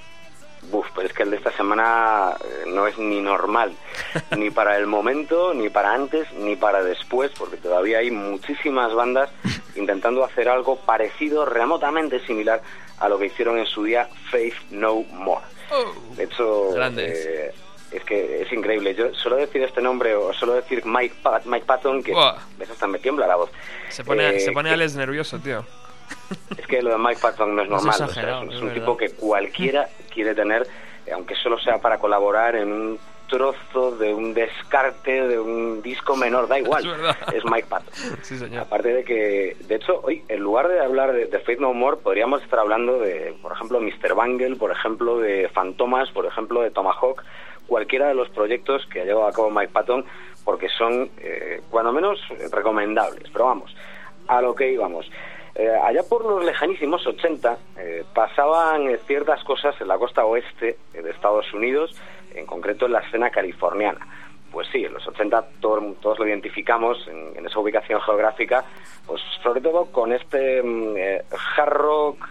Uf, pero es que el de esta semana eh, no es ni normal, ni para el momento, ni para antes, ni para después, porque todavía hay muchísimas bandas intentando hacer algo parecido, remotamente similar a lo que hicieron en su día Faith No More. De hecho, eh, es que es increíble. Yo solo decir este nombre o solo decir Mike, Pat- Mike Patton, que Buah. ves hasta me tiembla la voz. Se pone, Eh, se pone que- Alex nervioso, tío. Es que lo de Mike Patton no es Es normal. o sea, es es un tipo que cualquiera quiere tener, aunque solo sea para colaborar en un trozo de un descarte de un disco menor, da igual. Es. Es Mike Patton. Sí, señor. Aparte de que, de hecho, hoy, en lugar de hablar de, de Faith No More, podríamos estar hablando de, por ejemplo, Mr. Bangle, por ejemplo, de Fantomas, por ejemplo, de Tomahawk, cualquiera de los proyectos que ha llevado a cabo Mike Patton, porque son, eh, cuando menos, recomendables. Pero vamos, a lo que íbamos. Eh, allá por los lejanísimos 80 eh, pasaban eh, ciertas cosas en la costa oeste de Estados Unidos, en concreto en la escena californiana. Pues sí, en los 80 todo- todos lo identificamos en, esa ubicación geográfica, pues sobre todo con este mm, hard rock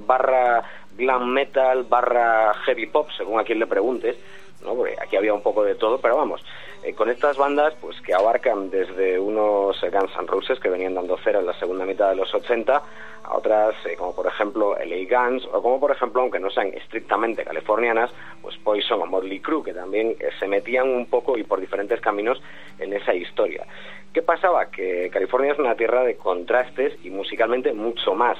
barra glam metal barra heavy pop, según a quien le preguntes, ¿no? Porque aquí había un poco de todo, pero vamos, eh, con estas bandas pues que abarcan desde unos Guns N' Roses que venían dando cera en la segunda mitad de los 80 a otras eh, como por ejemplo LA Guns o como por ejemplo, aunque no sean estrictamente californianas, pues Poison o Motley Crue que también eh, se metían un poco y por diferentes caminos en esa historia. ¿Qué pasaba? Que California es una tierra de contrastes y musicalmente mucho más.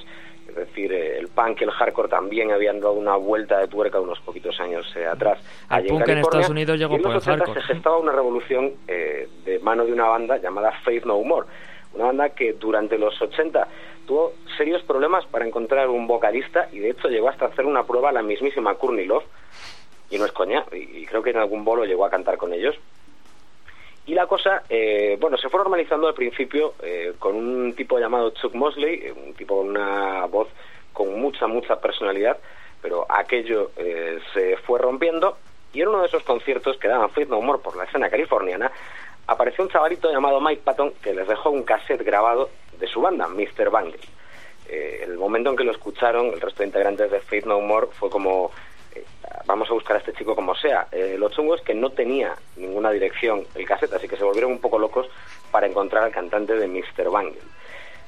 Es decir, eh, el punk y el hardcore también habían dado una vuelta de tuerca unos poquitos años eh, atrás. El allí punk en California, Estados Unidos llegó y en por los el 80 hardcore. se gestaba una revolución eh, de mano de una banda llamada Faith No More. Una banda que durante los 80 tuvo serios problemas para encontrar un vocalista y de hecho llegó hasta hacer una prueba la mismísima Courtney Love. Y no es coña, y, creo que en algún bolo llegó a cantar con ellos. Y la cosa, eh, bueno, se fue normalizando al principio eh, con un tipo llamado Chuck Mosley, eh, un tipo con una voz con mucha, mucha personalidad, pero aquello se fue rompiendo y en uno de esos conciertos que daban Faith No More por la escena californiana, apareció un chavalito llamado Mike Patton que les dejó un cassette grabado de su banda, Mr. Bangle. Eh, el momento en que lo escucharon, el resto de integrantes de Faith No More fue como, eh, vamos a buscar a este chico como sea. Eh, lo chungo es que no tenía ninguna dirección el cassette, así que se volvieron un poco locos para encontrar al cantante de Mr. Bangle.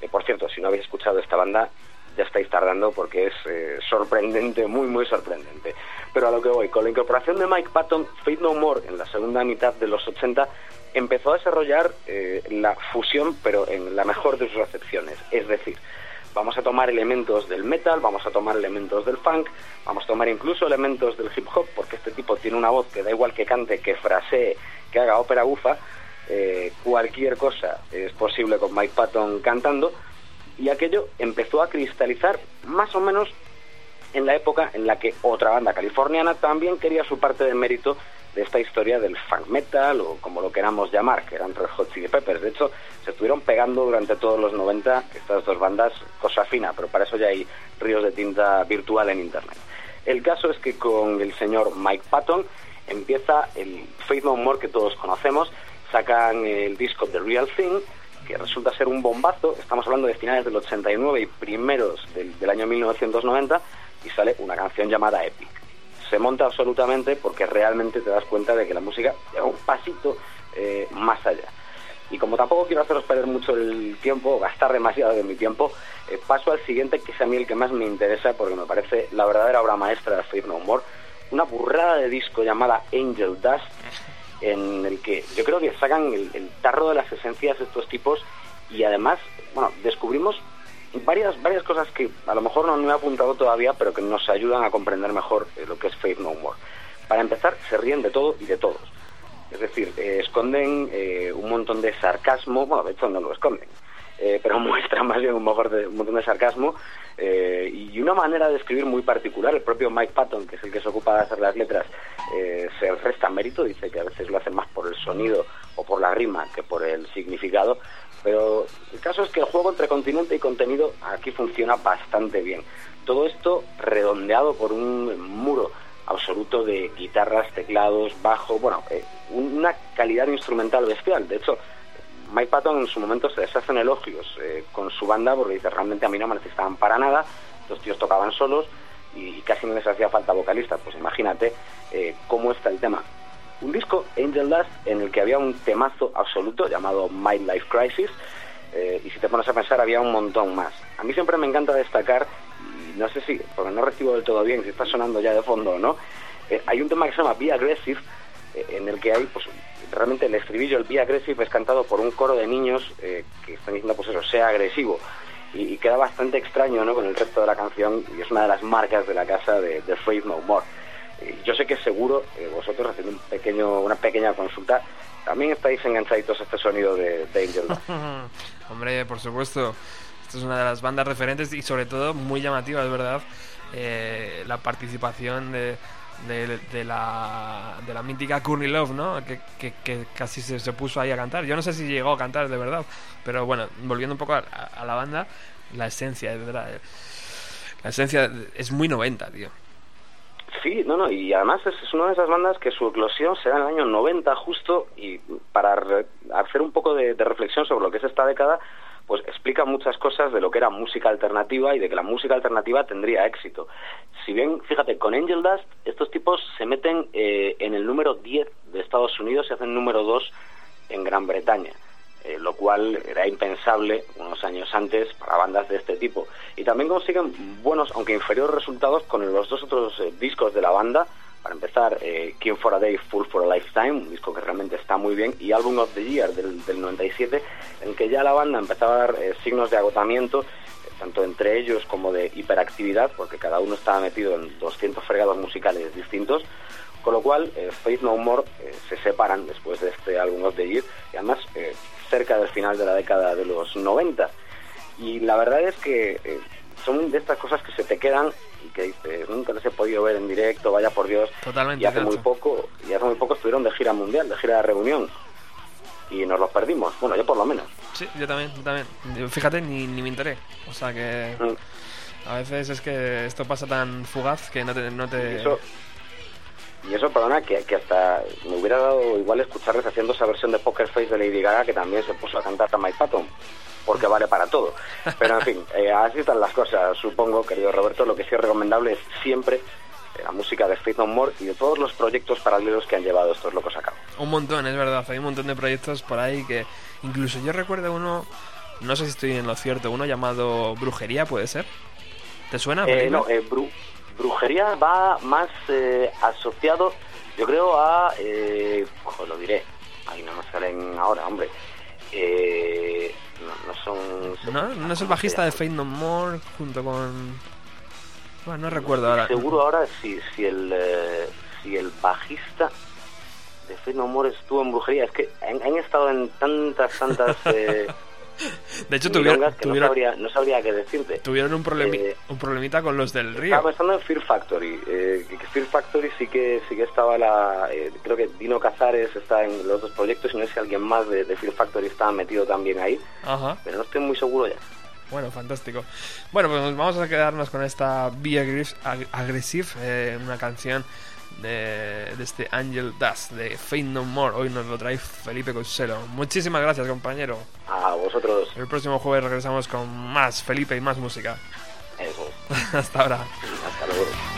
Eh, por cierto, si no habéis escuchado esta banda, ya estáis tardando porque es eh, sorprendente, muy, muy sorprendente. Pero a lo que voy, con la incorporación de Mike Patton, Faith No More en la segunda mitad de los 80 empezó a desarrollar eh, la fusión, pero en la mejor de sus acepciones. Es decir, vamos a tomar elementos del metal, vamos a tomar elementos del funk, vamos a tomar incluso elementos del hip hop, porque este tipo tiene una voz que da igual que cante, que frasee, que haga ópera bufa, eh, cualquier cosa es posible con Mike Patton cantando, y aquello empezó a cristalizar más o menos en la época en la que otra banda californiana también quería su parte de mérito de esta historia del funk metal o como lo queramos llamar, que eran Red Hot Chili Peppers. De hecho, se estuvieron pegando durante todos los 90 estas dos bandas, cosa fina, pero para eso ya hay ríos de tinta virtual en Internet. El caso es que con el señor Mike Patton empieza el Faith No More que todos conocemos, sacan el disco The Real Thing, que resulta ser un bombazo, estamos hablando de finales del 89 y primeros del, año 1990, y sale una canción llamada Epic. Se monta absolutamente porque realmente te das cuenta de que la música llega un pasito eh, más allá. Y como tampoco quiero haceros perder mucho el tiempo, gastar demasiado de mi tiempo, eh, paso al siguiente, que es a mí el que más me interesa porque me parece la verdadera obra maestra de Faith No More, una burrada de disco llamada Angel Dust, en el que yo creo que sacan el, tarro de las esencias de estos tipos y además, bueno, descubrimos varias varias cosas que a lo mejor no me he apuntado todavía, pero que nos ayudan a comprender mejor eh, lo que es Faith No More. Para empezar, se ríen de todo y de todos. Es decir, eh, esconden eh, un montón de sarcasmo, bueno, de hecho no lo esconden. Eh, pero muestra más bien un, mejor de- montón de sarcasmo eh, y una manera de escribir muy particular. El propio Mike Patton, que es el que se ocupa de hacer las letras, eh, se resta mérito, dice que a veces lo hace más por el sonido o por la rima que por el significado, pero el caso es que el juego entre continente y contenido aquí funciona bastante bien. Todo esto redondeado por un muro absoluto de guitarras, teclados, bajo, bueno, eh, una calidad instrumental bestial. De hecho, Mike Patton en su momento se deshace en elogios eh, con su banda porque dice realmente a mí no me necesitaban para nada, los tíos tocaban solos y casi no les hacía falta vocalista. Pues imagínate eh, cómo está el tema. Un disco, Angel Dust, en el que había un temazo absoluto llamado My Life Crisis eh, y si te pones a pensar había un montón más. A mí siempre me encanta destacar, y no sé si, porque no recibo del todo bien si está sonando ya de fondo o no, hay un tema que se llama Be Aggressive en el que hay pues realmente el estribillo, el Be Aggressive es cantado por un coro de niños eh, que están diciendo pues eso, sea agresivo y, queda bastante extraño ¿no? con el resto de la canción y es una de las marcas de la casa de, de Faith No More. Eh, yo sé que seguro eh, vosotros haciendo un pequeño, una pequeña consulta también estáis enganchaditos a este sonido de, de Angel. Hombre, por supuesto. Esta es una de las bandas referentes y sobre todo muy llamativa, es verdad. eh, la participación de, de, la, de la mítica Courtney Love, ¿no? Que, que- casi se, se puso ahí a cantar. Yo no sé si llegó a cantar de verdad, pero bueno, volviendo un poco a, la banda, la esencia, verdad. eh, La esencia es muy 90, tío. Sí, no, no, y además es, una de esas bandas que su eclosión se da en el año 90 justo y para hacer un poco de reflexión sobre lo que es esta década, pues explica muchas cosas de lo que era música alternativa y de que la música alternativa tendría éxito. Si bien, fíjate, con Angel Dust estos tipos se meten eh, en el número 10 de Estados Unidos y hacen número 2 en Gran Bretaña. eh, lo cual era impensable unos años antes para bandas de este tipo. Y también consiguen buenos, aunque inferiores resultados con los dos otros eh, discos de la banda. Para empezar, eh, King for a Day, Full for a Lifetime, un disco que realmente está muy bien, y Album of the Year del, del 97, en que ya la banda empezaba a dar eh, signos de agotamiento, eh, tanto entre ellos como de hiperactividad, porque cada uno estaba metido en 200 fregados musicales distintos, con lo cual eh, Faith No More eh, se separan después de este Album of the Year, y además eh, cerca del final de la década de los 90. Y la verdad es que eh, son de estas cosas que se te quedan y que dices, nunca les he podido ver en directo, vaya por Dios. Totalmente, Y hace muy poco, y hace muy poco estuvieron de gira mundial, de gira de reunión. Y nos los perdimos, bueno, yo por lo menos. Sí, yo también, yo también. Fíjate, ni, ni me enteré. O sea que... Mm. A veces es que esto pasa tan fugaz que no te... No te... Y eso, y eso, perdona, que, que hasta me hubiera dado igual escucharles haciendo esa versión de Poker Face de Lady Gaga que también se puso a cantar a Mike Patton, porque vale para todo. Pero en fin, eh, así están las cosas, supongo, querido Roberto. Lo que sí es recomendable es siempre eh, la música de Faith No More y de todos los proyectos paralelos que han llevado estos locos a cabo. Un montón, es verdad. Hay un montón de proyectos por ahí que... Incluso yo recuerdo uno... No sé si estoy en lo cierto. Uno llamado Brujería, ¿puede ser? ¿Te suena? Eh, no, eh, bru- brujería va más eh, asociado, yo creo, a. Eh, ojo, lo diré. Ay, no me salen ahora, hombre. Eh, no, no son. ¿No? ¿No es el bajista de Fate No More junto con... Bueno, no recuerdo ahora. Seguro ahora si, si, el, eh, si el bajista de Faith No More estuvo en brujería. Es que han, han estado en tantas, tantas. Eh, De hecho, tuvieron, que no, tuvieron, sabría, no sabría qué decirte. tuvieron un, problemi- Eh, un problemita con los del río. Estaba pensando en Fear Factory. Eh, Fear Factory sí que sí que estaba la. eh, creo que Dino Cazares está en los dos proyectos y no sé si alguien más de, de Fear Factory estaba metido también ahí. Ajá. Pero no estoy muy seguro ya. Bueno, fantástico. Bueno, pues vamos a quedarnos con esta Be Aggressive, Ag- Aggressive, eh, una canción de, de este Angel Dust, de Fate No More. Hoy nos lo trae Felipe Conselo. Muchísimas gracias, compañero. A vosotros. El próximo jueves regresamos con más Felipe y más música. Eso. Hasta ahora. Hasta luego.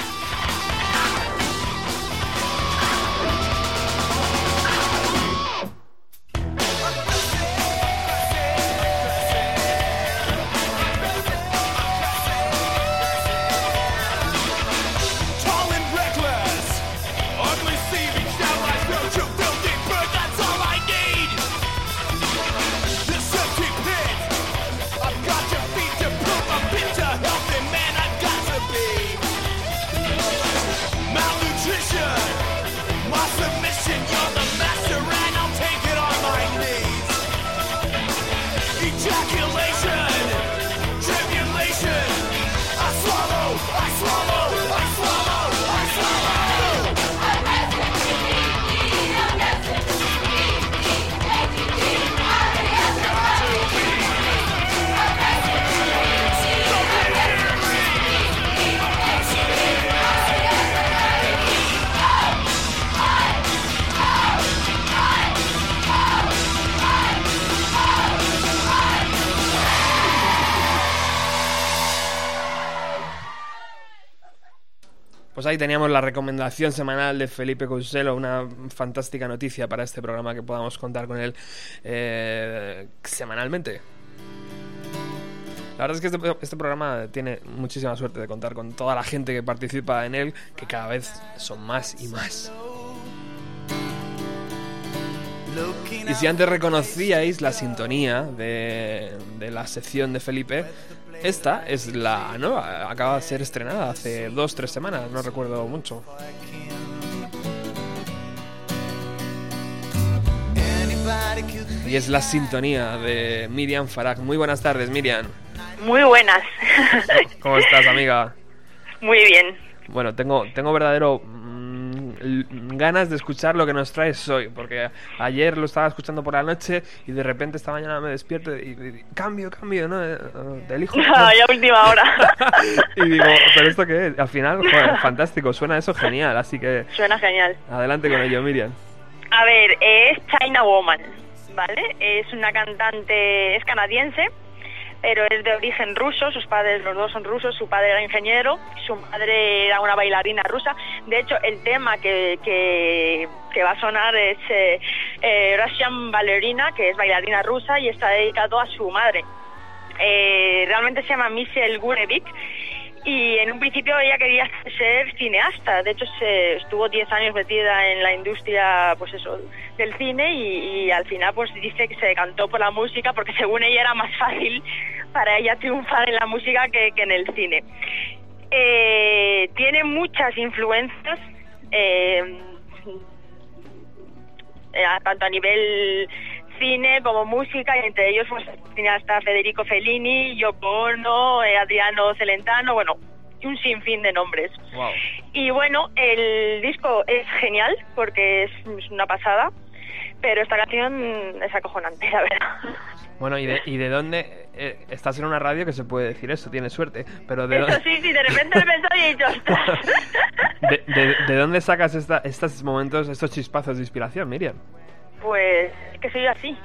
Ahí teníamos la recomendación semanal de Felipe Couselo, una fantástica noticia para este programa que podamos contar con él eh, semanalmente. La verdad es que este, este programa tiene muchísima suerte de contar con toda la gente que participa en él, que cada vez son más y más. Y si antes reconocíais la sintonía de la sección de Felipe, esta es la nueva, acaba de ser estrenada hace dos, tres semanas, no recuerdo mucho. Y es la sintonía de Miriam Farag. Muy buenas tardes, Miriam. Muy buenas. ¿Cómo estás, amiga? Muy bien. Bueno, tengo, tengo verdadero ganas de escuchar lo que nos traes hoy, porque ayer lo estaba escuchando por la noche y de repente esta mañana me despierto y, y- cambio, cambio, ¿no? Eh, eh, Del hijo. ya última hora. y digo, ¿pero esto qué es? Al final, joder, fantástico, suena eso genial, así que Suena genial. adelante con ello, Miriam. A ver, es China Woman, ¿vale? Es una cantante, es canadiense, pero es de origen ruso. Sus padres, los dos son rusos. Su padre era ingeniero, su madre era una bailarina rusa. De hecho, el tema que, que, va a sonar es eh, eh, Russian Ballerina, que es bailarina rusa y está dedicado a su madre. Eh, realmente se llama Michelle Gurevich y en un principio ella quería ser cineasta. De hecho, se estuvo 10 años metida en la industria, pues eso, del cine y, al final pues dice que se decantó por la música porque según ella era más fácil para ella triunfar en la música que, que en el cine. Eh, tiene muchas influencias, eh, eh, tanto a nivel cine como música y entre ellos pues el cineasta Federico Fellini, Yoko Ono, eh, Adriano Celentano, bueno, un sinfín de nombres. Wow. Y bueno, el disco es genial porque es, es una pasada, pero esta canción es acojonante, la verdad. Bueno, ¿y de, y de dónde? eh, estás en una radio que se puede decir eso, tienes suerte, pero ¿de, Eso dónde- sí, sí, de repente he pensado y he dicho, ostras. de, de- de dónde sacas esta, estos momentos, estos chispazos de inspiración, Miriam? Pues es que soy así.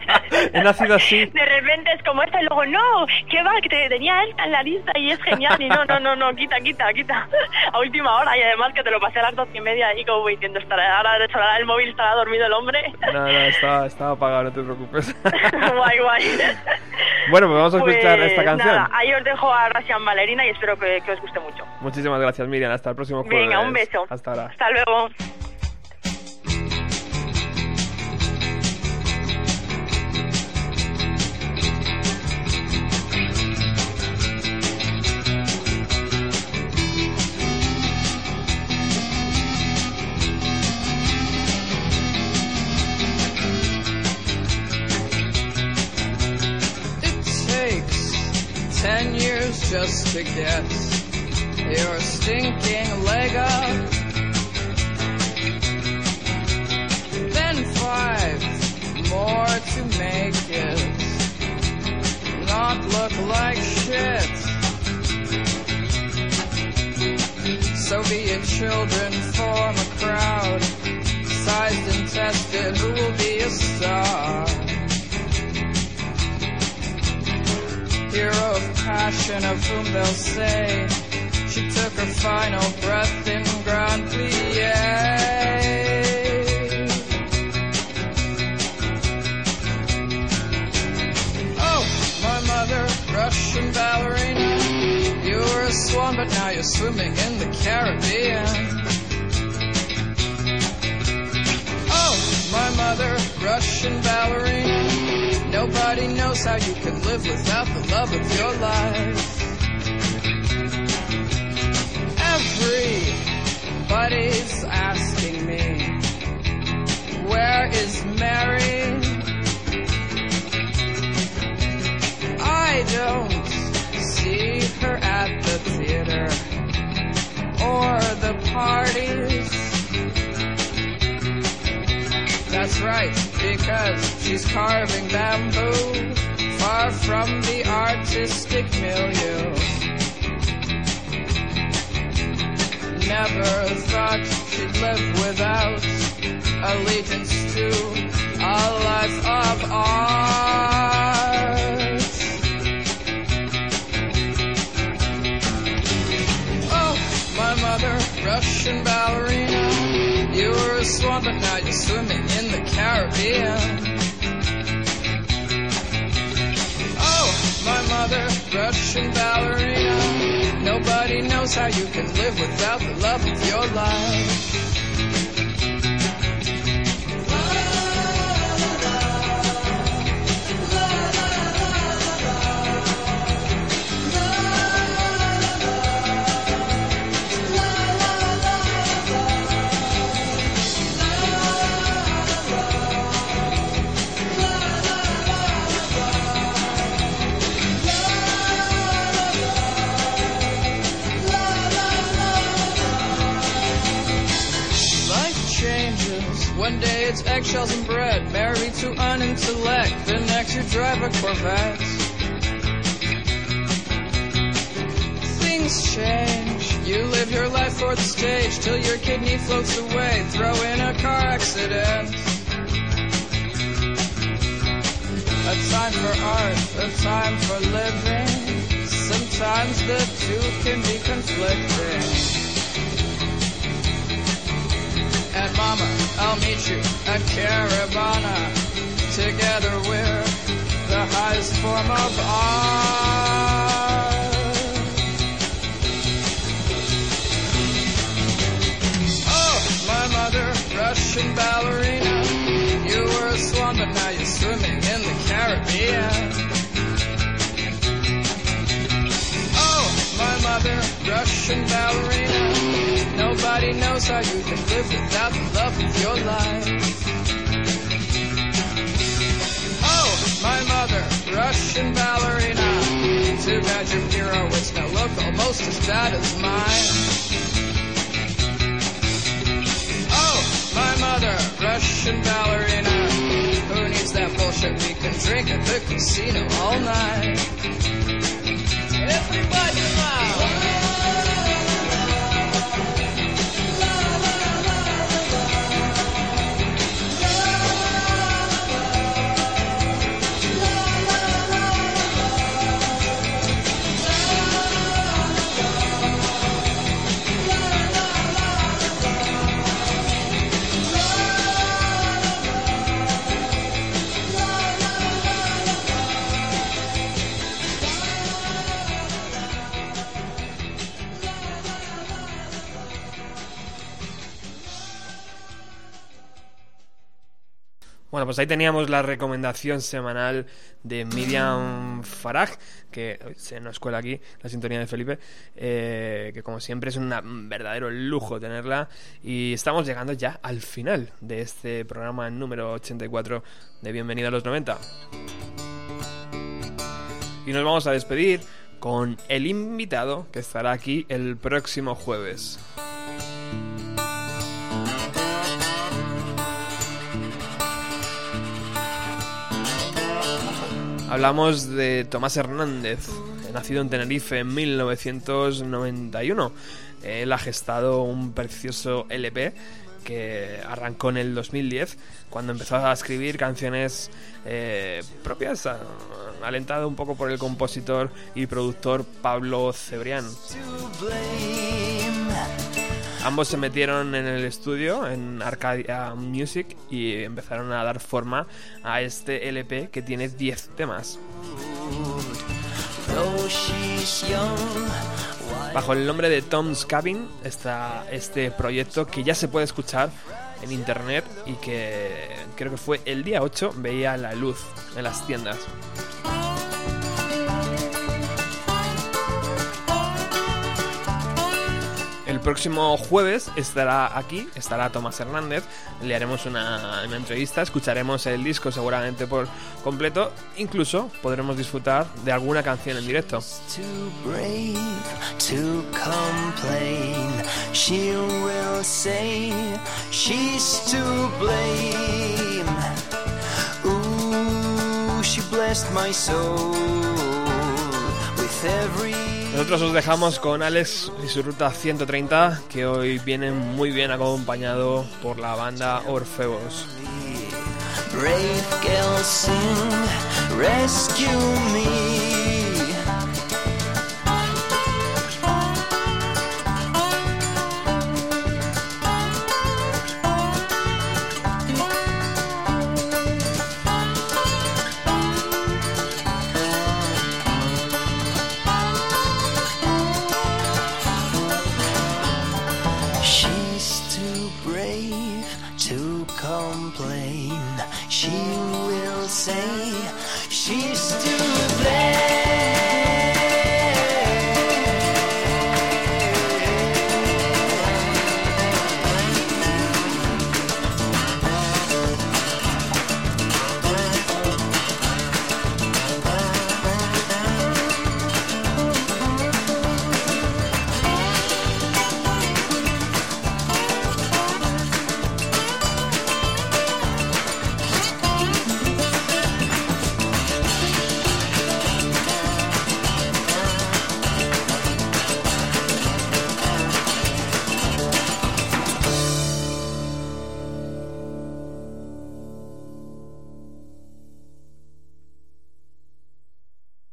He nacido así. De repente es como esta y luego, no, que va, que te tenía esta en la lista y es genial. Y no, no, no, no, quita, quita, quita. A última hora y además que te lo pasé a las doce y media y como diciendo, estará, ahora ahora el móvil estará dormido el hombre. No, no, estaba, estaba apagado, no te preocupes. guay, guay. bueno, pues vamos a escuchar Pues esta canción. Nada, ahí os dejo a Russian Valerina y espero que, que os guste mucho. Muchísimas gracias, Miriam. Hasta el próximo jueves. Venga, un beso. Hasta ahora. Hasta luego. Just to get your stinking leg up. Then five more to make it not look like shit. Soviet children form a crowd, sized and tested who will be a star. Hero of passion of whom they'll say she took her final breath in Grand Plie. Oh, my mother, Russian ballerina, you were a swan, but now you're swimming in the Caribbean. Oh, my mother, Russian ballerina. Nobody knows how you can live without the love of your life. Everybody's asking me, where is Mary? I don't see her at the theater or the parties. That's right, because she's carving bamboo far from the artistic milieu. Never thought she'd live without allegiance to a life of art. Oh, my mother, Russian ballerina, you were a swan, but now you're swimming in the Caribbean. Oh, my mother, Russian ballerina. Nobody knows how you can live without the love of your life. Eggshells and bread, married to an intellect. The next you drive a Corvette. Things change. You live your life for the stage till your kidney floats away. Throw in a car accident. A time for art, a time for living. Sometimes the two can be conflicting. And mama, I'll meet you at Caravana. Together we're the highest form of art. Oh, my mother, Russian ballerina. You were a swan, but now you're swimming in the Caribbean. Mother, Russian ballerina. Nobody knows how you can live without the love of your life. Oh, my mother, Russian ballerina. Too bad your bureau is now look almost as bad as mine. Oh, my mother, Russian ballerina. Who needs that bullshit? We can drink at the casino all night. Everybody Amen. Bueno, pues ahí teníamos la recomendación semanal de Miriam Farag, que se nos cuela aquí la sintonía de Felipe, eh, que como siempre es un verdadero lujo tenerla. Y estamos llegando ya al final de este programa número 84 de Bienvenido a los 90. Y nos vamos a despedir con el invitado que estará aquí el próximo jueves. Hablamos de Tomás Hernández, nacido en Tenerife en 1991. Él ha gestado un precioso LP que arrancó en el 2010 cuando empezó a escribir canciones eh, propias, alentado un poco por el compositor y productor Pablo Cebrián. Ambos se metieron en el estudio, en Arcadia Music, y empezaron a dar forma a este LP que tiene 10 temas. Bajo el nombre de Tom's Cabin está este proyecto que ya se puede escuchar en internet y que creo que fue el día 8 veía la luz en las tiendas. El próximo jueves estará aquí, estará Tomás Hernández, le haremos una, una entrevista, escucharemos el disco seguramente por completo, incluso podremos disfrutar de alguna canción en directo. She blessed my soul. Nosotros os dejamos con Alex y su ruta 130, que hoy viene muy bien acompañado por la banda Orfeos. Brave rescue me.